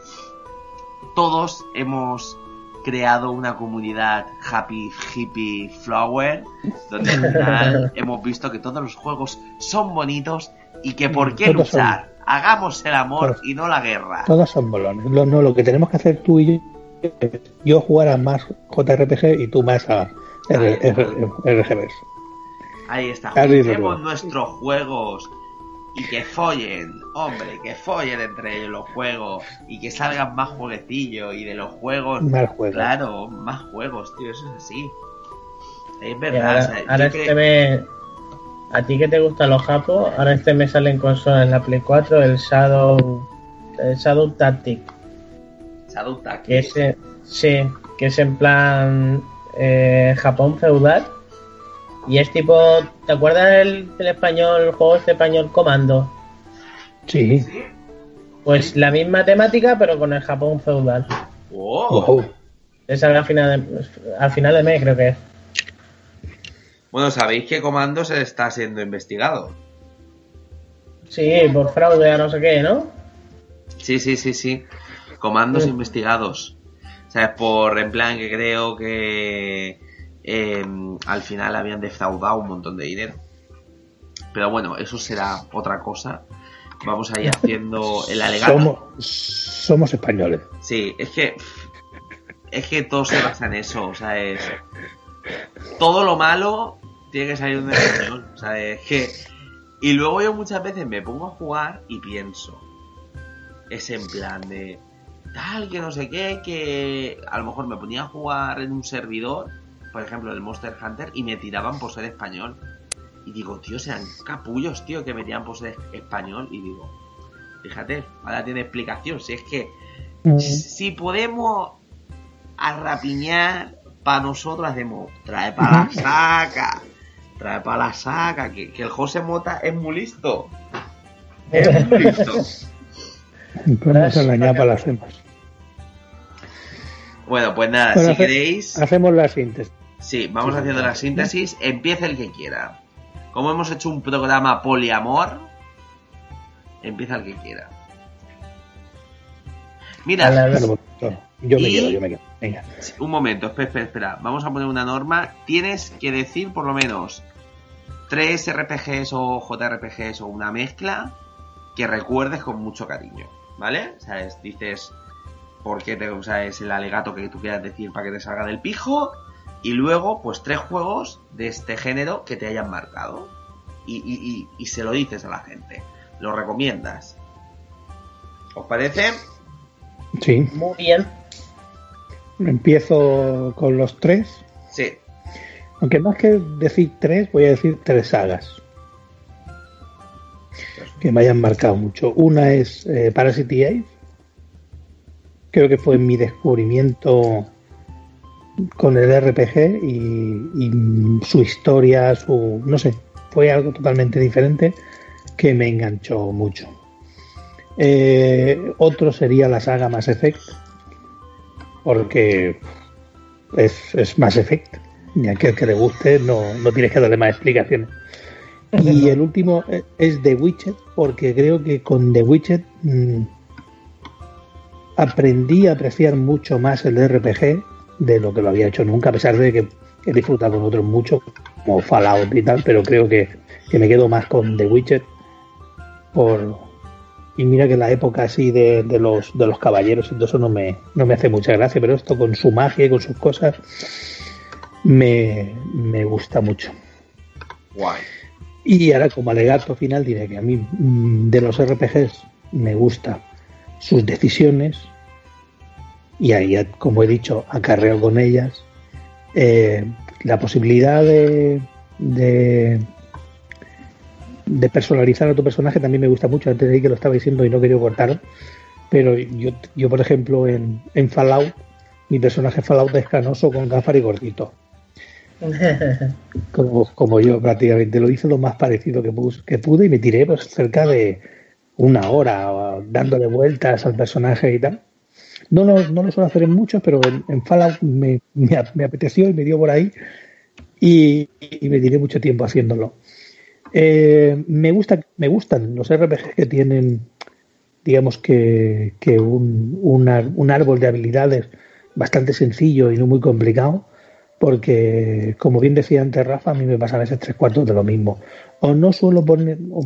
todos hemos creado una comunidad happy hippie flower donde al final hemos visto que todos los juegos son bonitos y que por qué Todos son- luchar hagamos el amor Todos- y no la guerra Todos son bolones. Lo, no, lo que tenemos que hacer tú y yo es yo jugar a más JRPG y tú más a R- R- RGBs. ahí está Potter. nuestros juegos y que follen hombre que follen entre ellos los juegos y que salgan más jueguecillos y de los juegos Más juegos. claro más juegos tío eso es así es verdad ahora, o sea, ahora creo- este me. A ti que te gustan los japos, ahora este me sale en consola en la Play 4 el Shadow. El Shadow Tactic. Shadow Tactics. Que es, sí, que es en plan eh, Japón feudal. Y es tipo. ¿Te acuerdas del, del español, el juego este español Comando? Sí. ¿Sí? Pues la misma temática, pero con el Japón feudal. Wow. Wow. Es al final de, al final de mes, creo que es. Bueno, sabéis que Comando se está siendo investigado. Sí, por fraude a no sé qué, ¿no? Sí, sí, sí, sí. Comandos Sí. investigados. O sea, es por, en plan, que creo que eh, al final habían defraudado un montón de dinero. Pero bueno, eso será otra cosa. Vamos a ir haciendo el alegato. Somos, somos españoles. Sí, es que. Es que todo se basa en eso. O sea, es. Todo lo malo tiene que salir un español. O sea, es que. Y luego yo muchas veces me pongo a jugar y pienso. Es en plan de. Tal, que no sé qué, que a lo mejor me ponía a jugar en un servidor, por ejemplo, el Monster Hunter, y me tiraban por ser español. Y digo, tío, sean capullos, tío, que me tiran por ser español. Y digo, fíjate, ahora tiene explicación. Si es que si podemos arrapiñar para nosotros hacemos trae para la saca trae para la saca que, que el José Mota es muy listo es muy listo Podemos engañar para las hacemos. bueno pues nada Bueno, si hace- queréis Hacemos la síntesis. sí vamos sí, haciendo la síntesis empieza el que quiera como hemos hecho un programa poliamor empieza el que quiera mira A la pues, yo me Y- quedo, yo me quedo. Venga. Un momento, espera, espera, espera. Vamos a poner una norma. Tienes que decir por lo menos tres RPGs o JRPGs o una mezcla que recuerdes con mucho cariño, ¿vale? O sea, es- dices por qué te, o sea, es el alegato que tú quieras decir para que te salga del pijo y luego, pues tres juegos de este género que te hayan marcado y, y- y- y se lo dices a la gente, lo recomiendas. ¿Os parece? Sí. Muy bien. Empiezo con los tres. Sí. Aunque más que decir tres, voy a decir tres sagas. Que me hayan marcado mucho. Una es eh, Parasite Eve. Creo que fue mi descubrimiento con el RPG y, su historia, su. no sé, fue algo totalmente diferente que me enganchó mucho. Eh, otro sería la saga Mass Effect, porque es, es Mass Effect. Y a aquel que le guste no, no tienes que darle más explicaciones. Y el último eh, es The Witcher, porque creo que con The Witcher mm, aprendí a apreciar mucho más el RPG de lo que lo había hecho nunca, a pesar de que he disfrutado con otros mucho, como Fallout y tal, pero creo que, que me quedo más con The Witcher. Por, y mira que la época así de, de los, de los caballeros y todo eso no me, no me hace mucha gracia, pero esto con su magia y con sus cosas me, me gusta mucho. Guay. Y ahora como alegato final diré que a mí mm, de los RPGs me gusta sus decisiones y ahí, como he dicho, acarreo con ellas eh, la posibilidad de, de de personalizar a tu personaje también me gusta mucho. Antes de ahí que lo estaba diciendo y no quería cortar, pero yo, yo por ejemplo, en, en Fallout, mi personaje Fallout es canoso con gafas y gordito. Como, como yo prácticamente lo hice lo más parecido que, que pude y me tiré pues cerca de una hora dándole vueltas al personaje y tal. No lo, no lo suelo hacer en muchos, pero en, Fallout me, me, apeteció y me dio por ahí y, me tiré mucho tiempo haciéndolo. Eh, me gusta, me gustan los RPG que tienen, digamos que, que un, un un árbol de habilidades bastante sencillo y no muy complicado, porque como bien decía antes Rafa, a mí me pasa a veces tres cuartos de lo mismo. O no suelo poner, o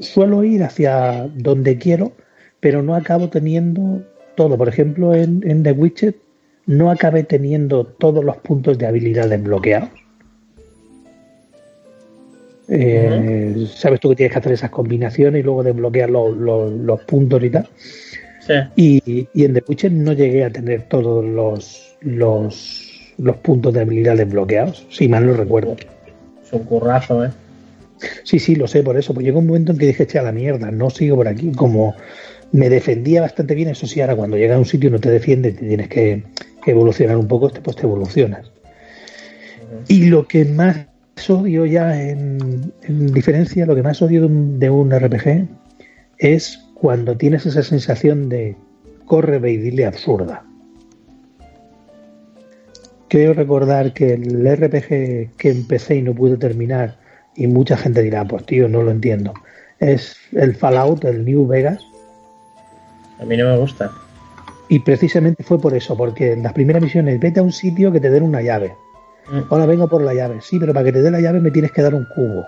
suelo ir hacia donde quiero, pero no acabo teniendo todo. Por ejemplo, en, en The Witcher no acabé teniendo todos los puntos de habilidad desbloqueados. Eh, Sabes tú que tienes que hacer esas combinaciones y luego desbloquear los, los- los puntos y tal. Sí. Y, y en The Witcher no llegué a tener todos los, los, los puntos de habilidad desbloqueados, si mal no recuerdo. Es un currazo, ¿eh? Sí, sí, lo sé por eso. Pues llegó un momento en que dije, echa la mierda, no sigo por aquí. Como me defendía bastante bien, eso sí, ahora cuando llega a un sitio y no te defiende, te tienes que, que evolucionar un poco, pues te evolucionas. Y lo que más odio ya, en, en diferencia, lo que más odio de un, de un RPG es cuando tienes esa sensación de corre, ve y dile absurda. Creo recordar que el RPG que empecé y no pude terminar, y mucha gente dirá, pues tío, no lo entiendo, es el Fallout, el New Vegas, A mí no me gusta. y precisamente fue por eso, porque en las primeras misiones, vete a un sitio que te den una llave. Mm. Hola, vengo por la llave. Sí, pero para que te dé la llave me tienes que dar un cubo.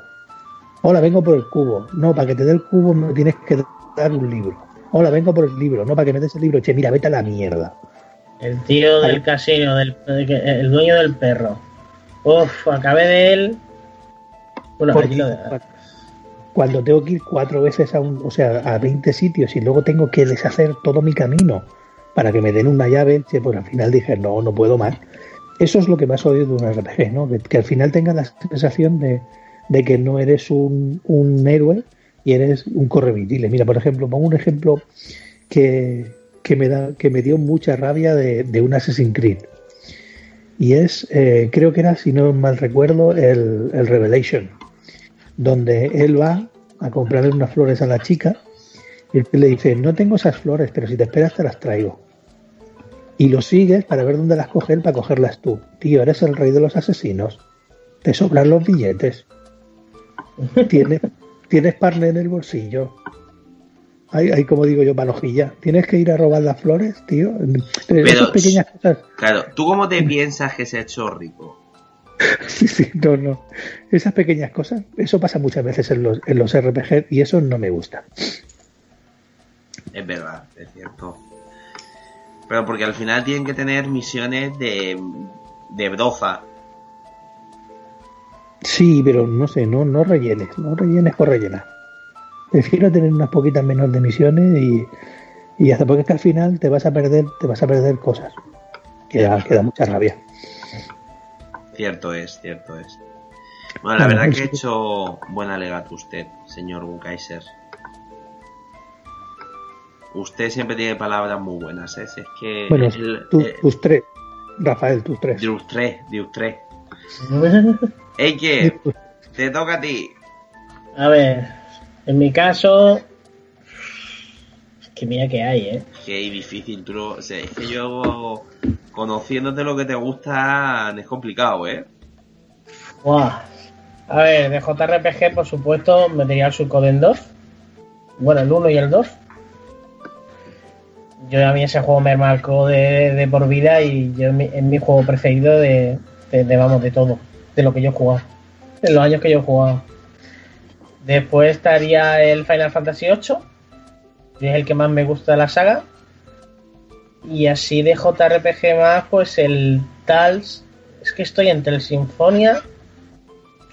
Hola, vengo por el cubo. No, para que te dé el cubo me tienes que dar un libro. Hola, vengo por el libro. No, para que me des el libro. Che, mira, vete a la mierda. El tío del casino, del, el dueño del perro. Uf, acabé de él. Bueno, Porque aquí lo de... Cuando tengo que ir cuatro veces a un, o sea, a 20 sitios y luego tengo que deshacer todo mi camino para que me den una llave, pues al final dije, no, no puedo más. Eso es lo que más odio de un RPG, ¿no? Que, que al final tengas la sensación de, de que no eres un, un héroe y eres un correvitile. Mira, por ejemplo, pongo un ejemplo que, que me, da, que me dio mucha rabia de, de un Assassin's Creed. Y es, eh, creo que era, si no mal recuerdo, el, el Revelation, donde él va a comprarle unas flores a la chica y le dice, no tengo esas flores, pero si te esperas te las traigo. Y lo sigues para ver dónde las coge él para cogerlas tú. Tío, eres el rey de los asesinos. Te sobran los billetes. Tienes, tienes parne en el bolsillo. Hay, hay, como digo yo, panojilla. Tienes que ir a robar las flores, tío. Pero, esas pequeñas cosas. Claro, ¿tú cómo te piensas que se ha hecho rico? Sí, sí, no, no. Esas pequeñas cosas, eso pasa muchas veces en los, en los RPG y eso no me gusta. Es verdad, es cierto. Pero porque al final tienen que tener misiones de, de broza. Sí, pero no sé, no, no rellenes, no rellenes por rellenar. Prefiero tener unas poquitas menos de misiones y, y hasta porque es que al final te vas a perder, te vas a perder cosas. Queda, queda mucha rabia. Cierto es, cierto es. Bueno, la verdad que ha hecho buen alegato usted, señor Bukaiser. Usted siempre tiene palabras muy buenas, ¿eh? Es que... Bueno, el- tú- eh, tus tres, Rafael, tus tres. de usted, de usted. Ey, que te toca a ti. A ver, en mi caso... Es que mira que hay, ¿eh? Qué difícil, tú lo- o sea, es que yo, conociéndote lo que te gusta, es complicado, ¿eh? Buah. A ver, de JRPG, por supuesto, metería el Suikoden 2. Bueno, el 1 y el 2. Yo a mí ese juego me marcó de, de por vida y yo, es mi juego preferido de, de, de, vamos, de todo. De lo que yo he jugado. De los años que yo he jugado. Después estaría el Final Fantasy VIII. Que es el que más me gusta de la saga. Y así de JRPG más, pues el Tals. Es que estoy entre el Sinfonia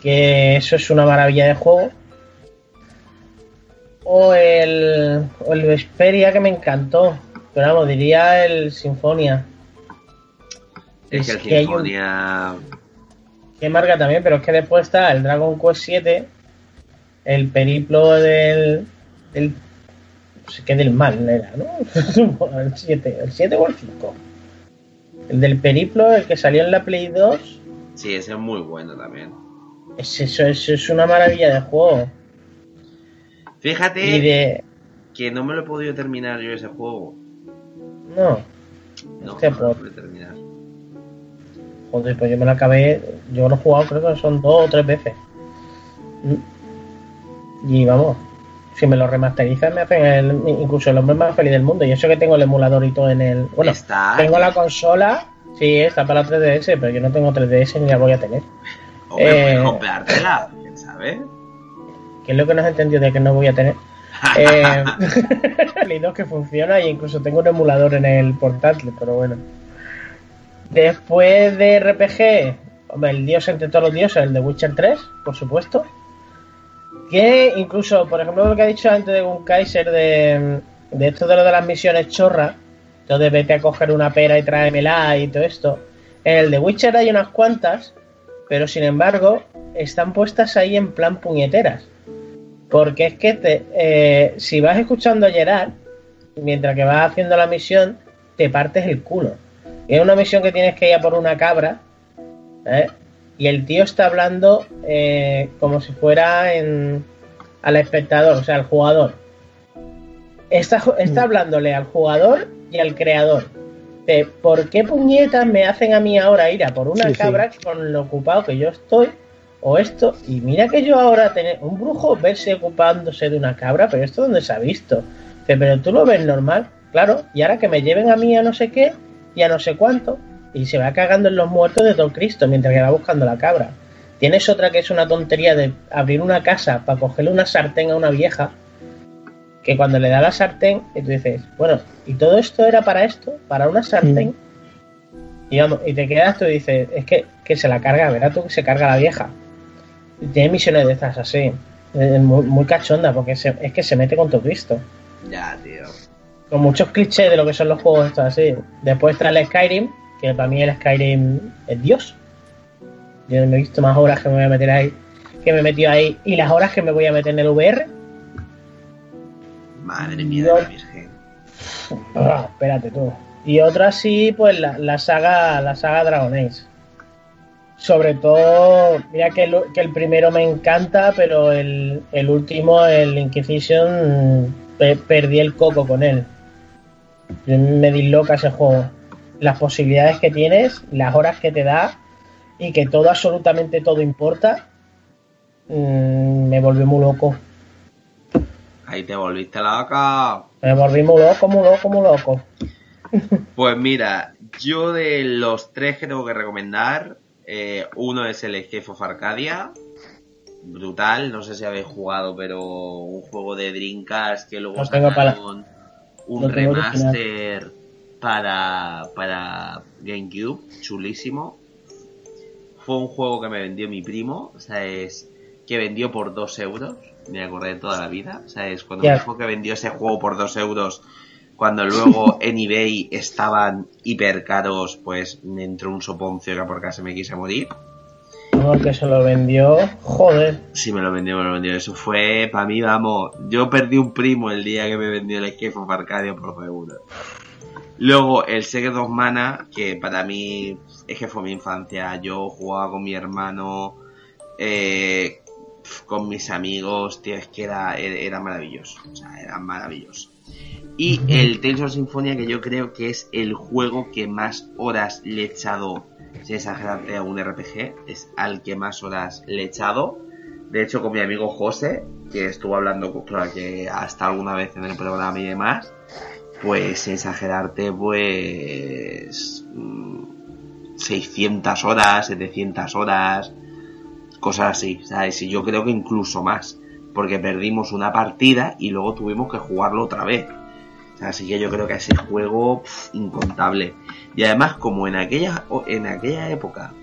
que eso es una maravilla de juego. O el, o el Vesperia que me encantó. Pero vamos, diría el Sinfonia. Es que el que hay un- Sinfonia... que marca también, pero es que después está el Dragon Quest 7, el periplo del. del no sé qué del mal era, ¿no? el 7, el 7 o el 5. El del periplo, el que salió en la Play 2, Sí, ese es muy bueno también. es, eso, eso es una maravilla de juego. Fíjate Y de. que no me lo he podido terminar yo ese juego. No, No, Hostia, no me lo pude terminar. joder, pues yo me lo acabé. Yo lo he jugado, creo que son dos o tres veces. Y vamos, si me lo remasterizan me hacen el- incluso el hombre más feliz del mundo. Y eso que tengo el emulador y todo en el... Bueno, Está. tengo la consola, sí, está para la 3DS, pero yo no tengo 3DS ni la voy a tener. Hombre, eh, puedes comprártela, quién sabe. Que es lo que no has entendido de que no voy a tener. Eh, 2 que funciona y incluso tengo un emulador en el portátil, pero bueno. Después de RPG, hombre, el dios entre todos los dioses, el de Witcher 3, por supuesto. Que incluso, por ejemplo, lo que ha dicho antes de un Kaiser de, de esto de lo de las misiones chorras, entonces vete a coger una pera y tráemela y todo esto. En el de Witcher hay unas cuantas, pero sin embargo están puestas ahí en plan puñeteras. Porque es que te, eh, si vas escuchando a Gerard, mientras que vas haciendo la misión, te partes el culo. Y es una misión que tienes que ir a por una cabra, ¿eh? Y el tío está hablando eh, como si fuera en, al espectador, o sea, al jugador. Está, está hablándole al jugador y al creador. De por qué puñetas me hacen a mí ahora ir a por una Sí, sí. cabra con lo ocupado que yo estoy o esto. Y mira que yo ahora tener un brujo verse ocupándose de una cabra, pero esto dónde se ha visto. Pero tú lo ves normal, claro, y ahora que me lleven a mí a no sé qué y a no sé cuánto, y se va cagando en los muertos de Don Cristo mientras que va buscando la cabra. Tienes otra que es una tontería de abrir una casa para cogerle una sartén a una vieja, que cuando le da la sartén, y tú dices, bueno, ¿y todo esto era para esto? ¿Para una sartén? Y, vamos, y te quedas tú y dices, es que, que se la carga, verás tú que se carga la vieja. Y tiene misiones de estas así, eh, muy, muy cachonda, porque se- es que se mete con todo Cristo. Ya, tío. Con muchos clichés de lo que son los juegos estos así. Después está el Skyrim, que para mí el Skyrim es Dios. Yo no he visto más horas que me voy a meter ahí, que me he metido ahí, y las horas que me voy a meter en el VR. Madre mía de la Virgen. Ah, espérate tú. Y otra sí, pues la, la saga la saga Dragon Age. Sobre todo, mira que el, que el primero me encanta, pero el, el último, el Inquisition, pe- perdí el coco con él. Me disloca ese juego. Las posibilidades que tienes, las horas que te da y que todo, absolutamente todo importa, mm, me volvió muy loco. Ahí te volviste loca. Me volví muy loco, muy loco, muy loco. Pues mira, yo de los tres que tengo que recomendar, eh, uno es el Escape of Arcadia. Brutal, no sé si habéis jugado, pero un juego de Dreamcast que luego para- sacaron un remaster para, para GameCube, chulísimo. Fue un juego que me vendió mi primo, o sea, es que vendió por 2 euros, me acordé de toda la vida, o sea, es cuando me dijo que vendió ese juego por 2 euros, cuando luego en eBay estaban hiper caros, pues me entró un soponcio que por casi me quise morir. Porque se lo vendió, joder. Sí, me lo vendió, me lo vendió. Eso fue, para mí, vamos, yo perdí un primo el día que me vendió el Escape of Arcadia por seguro. Luego, el Secret of Mana, que para mí es que fue mi infancia. Yo jugaba con mi hermano, eh, con mis amigos, tío, es que era, era, maravilloso. O sea, era maravilloso. Y el Tales of Symphonia, que yo creo que es el juego que más horas le he echado, sin exagerarte, a un RPG. Es al que más horas le he echado. De hecho, con mi amigo José, que estuvo hablando, claro, que hasta alguna vez en el programa y demás, pues exagerarte, pues mm, 600 horas, 700 horas, cosas así, ¿sabes? Y yo creo que incluso más, porque perdimos una partida y luego tuvimos que jugarlo otra vez. Así que yo creo que ese juego pf, incontable. Y además, como en aquella, en aquella época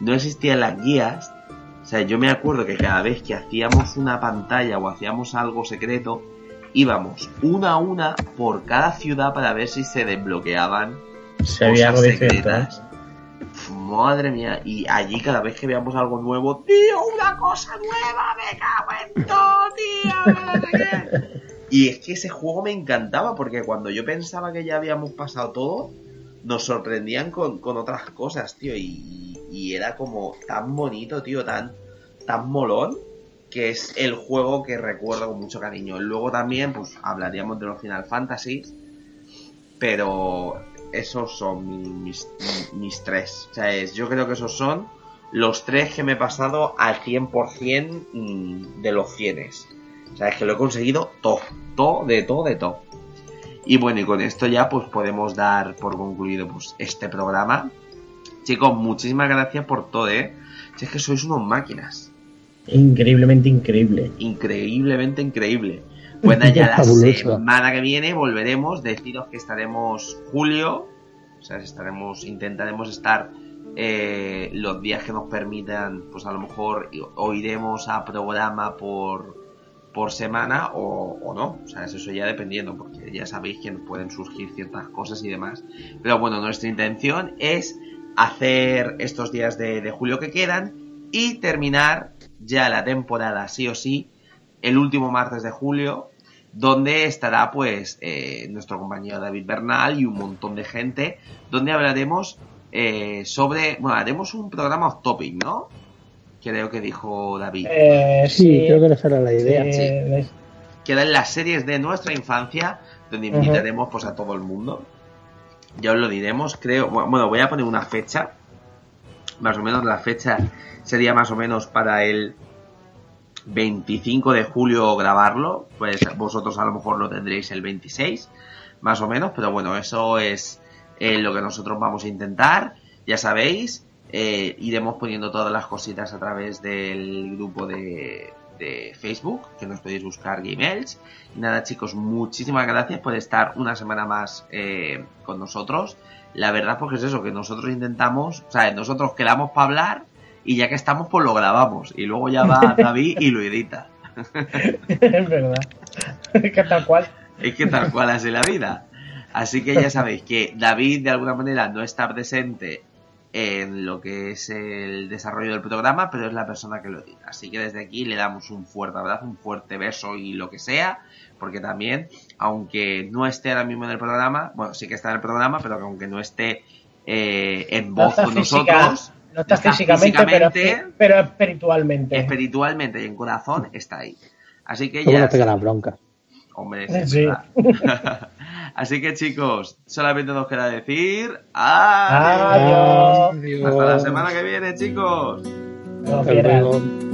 no existían las guías, o sea, yo me acuerdo que cada vez que hacíamos una pantalla o hacíamos algo secreto, íbamos una a una por cada ciudad para ver si se desbloqueaban Se veía algo secretas. Madre mía, y allí cada vez que veamos algo nuevo, tío, una cosa nueva, me cago en todo, tío, no sé qué". Y es que ese juego me encantaba porque cuando yo pensaba que ya habíamos pasado todo, nos sorprendían con, con otras cosas, tío, y, y era como tan bonito, tío, tan, tan molón, que es el juego que recuerdo con mucho cariño. Luego también, pues, hablaríamos de los Final Fantasies, pero esos son mi- mis, tres. O sea, es- yo creo que esos son los tres que me he pasado al 100% mm, de los cienes. O sea, es que lo he conseguido todo, todo, de todo, de todo. Y bueno, y con esto ya pues podemos dar por concluido pues este programa. Chicos, muchísimas gracias por todo, ¿eh? Si es que sois unos máquinas. Increíblemente increíble. Increíblemente increíble. Pues ya la Fabuloso. semana que viene volveremos. Deciros que estaremos julio. O sea, estaremos, intentaremos estar eh, los días que nos permitan. Pues a lo mejor o iremos a programa por, por semana o, o no. O sea, eso ya dependiendo, porque ya sabéis que nos pueden surgir ciertas cosas y demás. Pero bueno, nuestra intención es hacer estos días de, de julio que quedan y terminar ya la temporada sí o sí el último martes de julio donde estará pues eh, nuestro compañero David Bernal y un montón de gente donde hablaremos eh, sobre bueno haremos un programa off topic ¿no? creo que dijo David Eh, Sí, creo que esa era la idea. sí, es- que eran las series de nuestra infancia, donde invitaremos pues a todo el mundo. Ya os lo diremos, creo. Bueno, voy a poner una fecha. Más o menos la fecha sería más o menos para el 25 de julio grabarlo. Pues vosotros a lo mejor lo tendréis el 26, más o menos. Pero bueno, eso es eh, lo que nosotros vamos a intentar. Ya sabéis, eh, iremos poniendo todas las cositas a través del grupo de, de Facebook, que nos podéis buscar Gmails. Y nada, chicos, muchísimas gracias por estar una semana más eh, con nosotros. La verdad, porque es eso, que nosotros intentamos, o sea, nosotros quedamos para hablar y ya que estamos, pues lo grabamos. Y luego ya va David y lo edita. es verdad. que tal cual. Es que tal cual es la vida. Así que ya sabéis que David de alguna manera no está presente en lo que es el desarrollo del programa, pero es la persona que lo edita. Así que desde aquí le damos un fuerte abrazo, un fuerte beso y lo que sea, porque también, aunque no esté ahora mismo en el programa, bueno, sí que está en el programa, pero que aunque no esté eh, en voz con nosotros, No está, está físicamente, físicamente, Pero, pero espiritualmente. espiritualmente y en corazón está ahí. Así que ya pega la bronca. Hombre, Sí. sí. Así que chicos, solamente nos queda decir adiós. Adiós. Hasta la semana que viene, chicos. No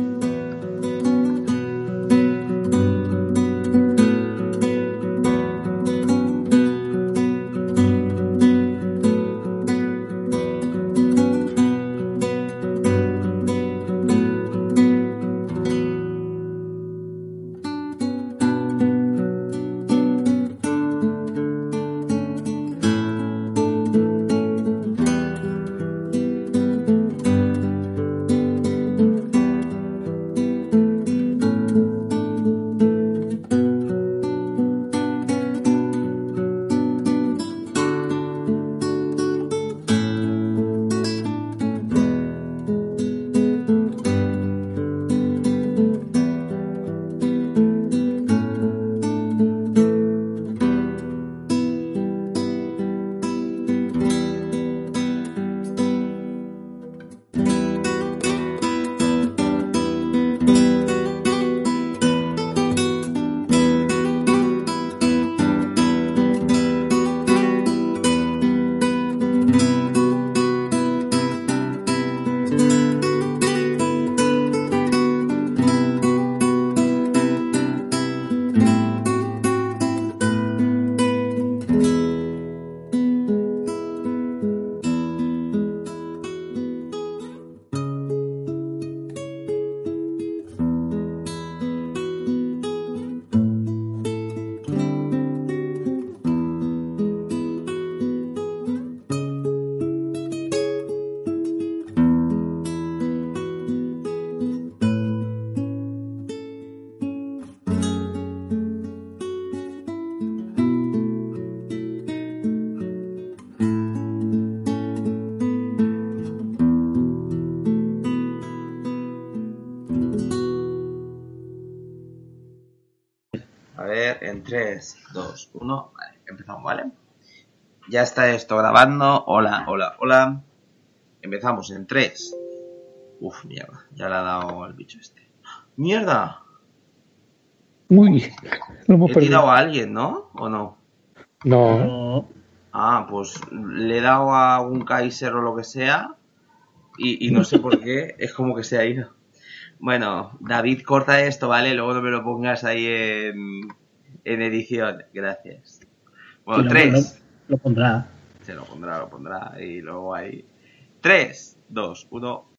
Ya está esto grabando. Hola, hola, hola. Empezamos en 3. Uf, mierda. Ya le ha dado al bicho este. ¡Mierda! Uy, lo hemos He perdido. tirado a alguien, ¿no? ¿O no? No. Ah, pues le he dado a un Kaiser o lo que sea. Y, y no sé por qué. Es como que se ha ido. Bueno, David, corta esto, ¿vale? Luego no me lo pongas ahí en, en edición. Gracias. Bueno, Sí, lo- pondrá. Se lo pondrá, lo pondrá. Y luego ahí. Tres, dos, uno.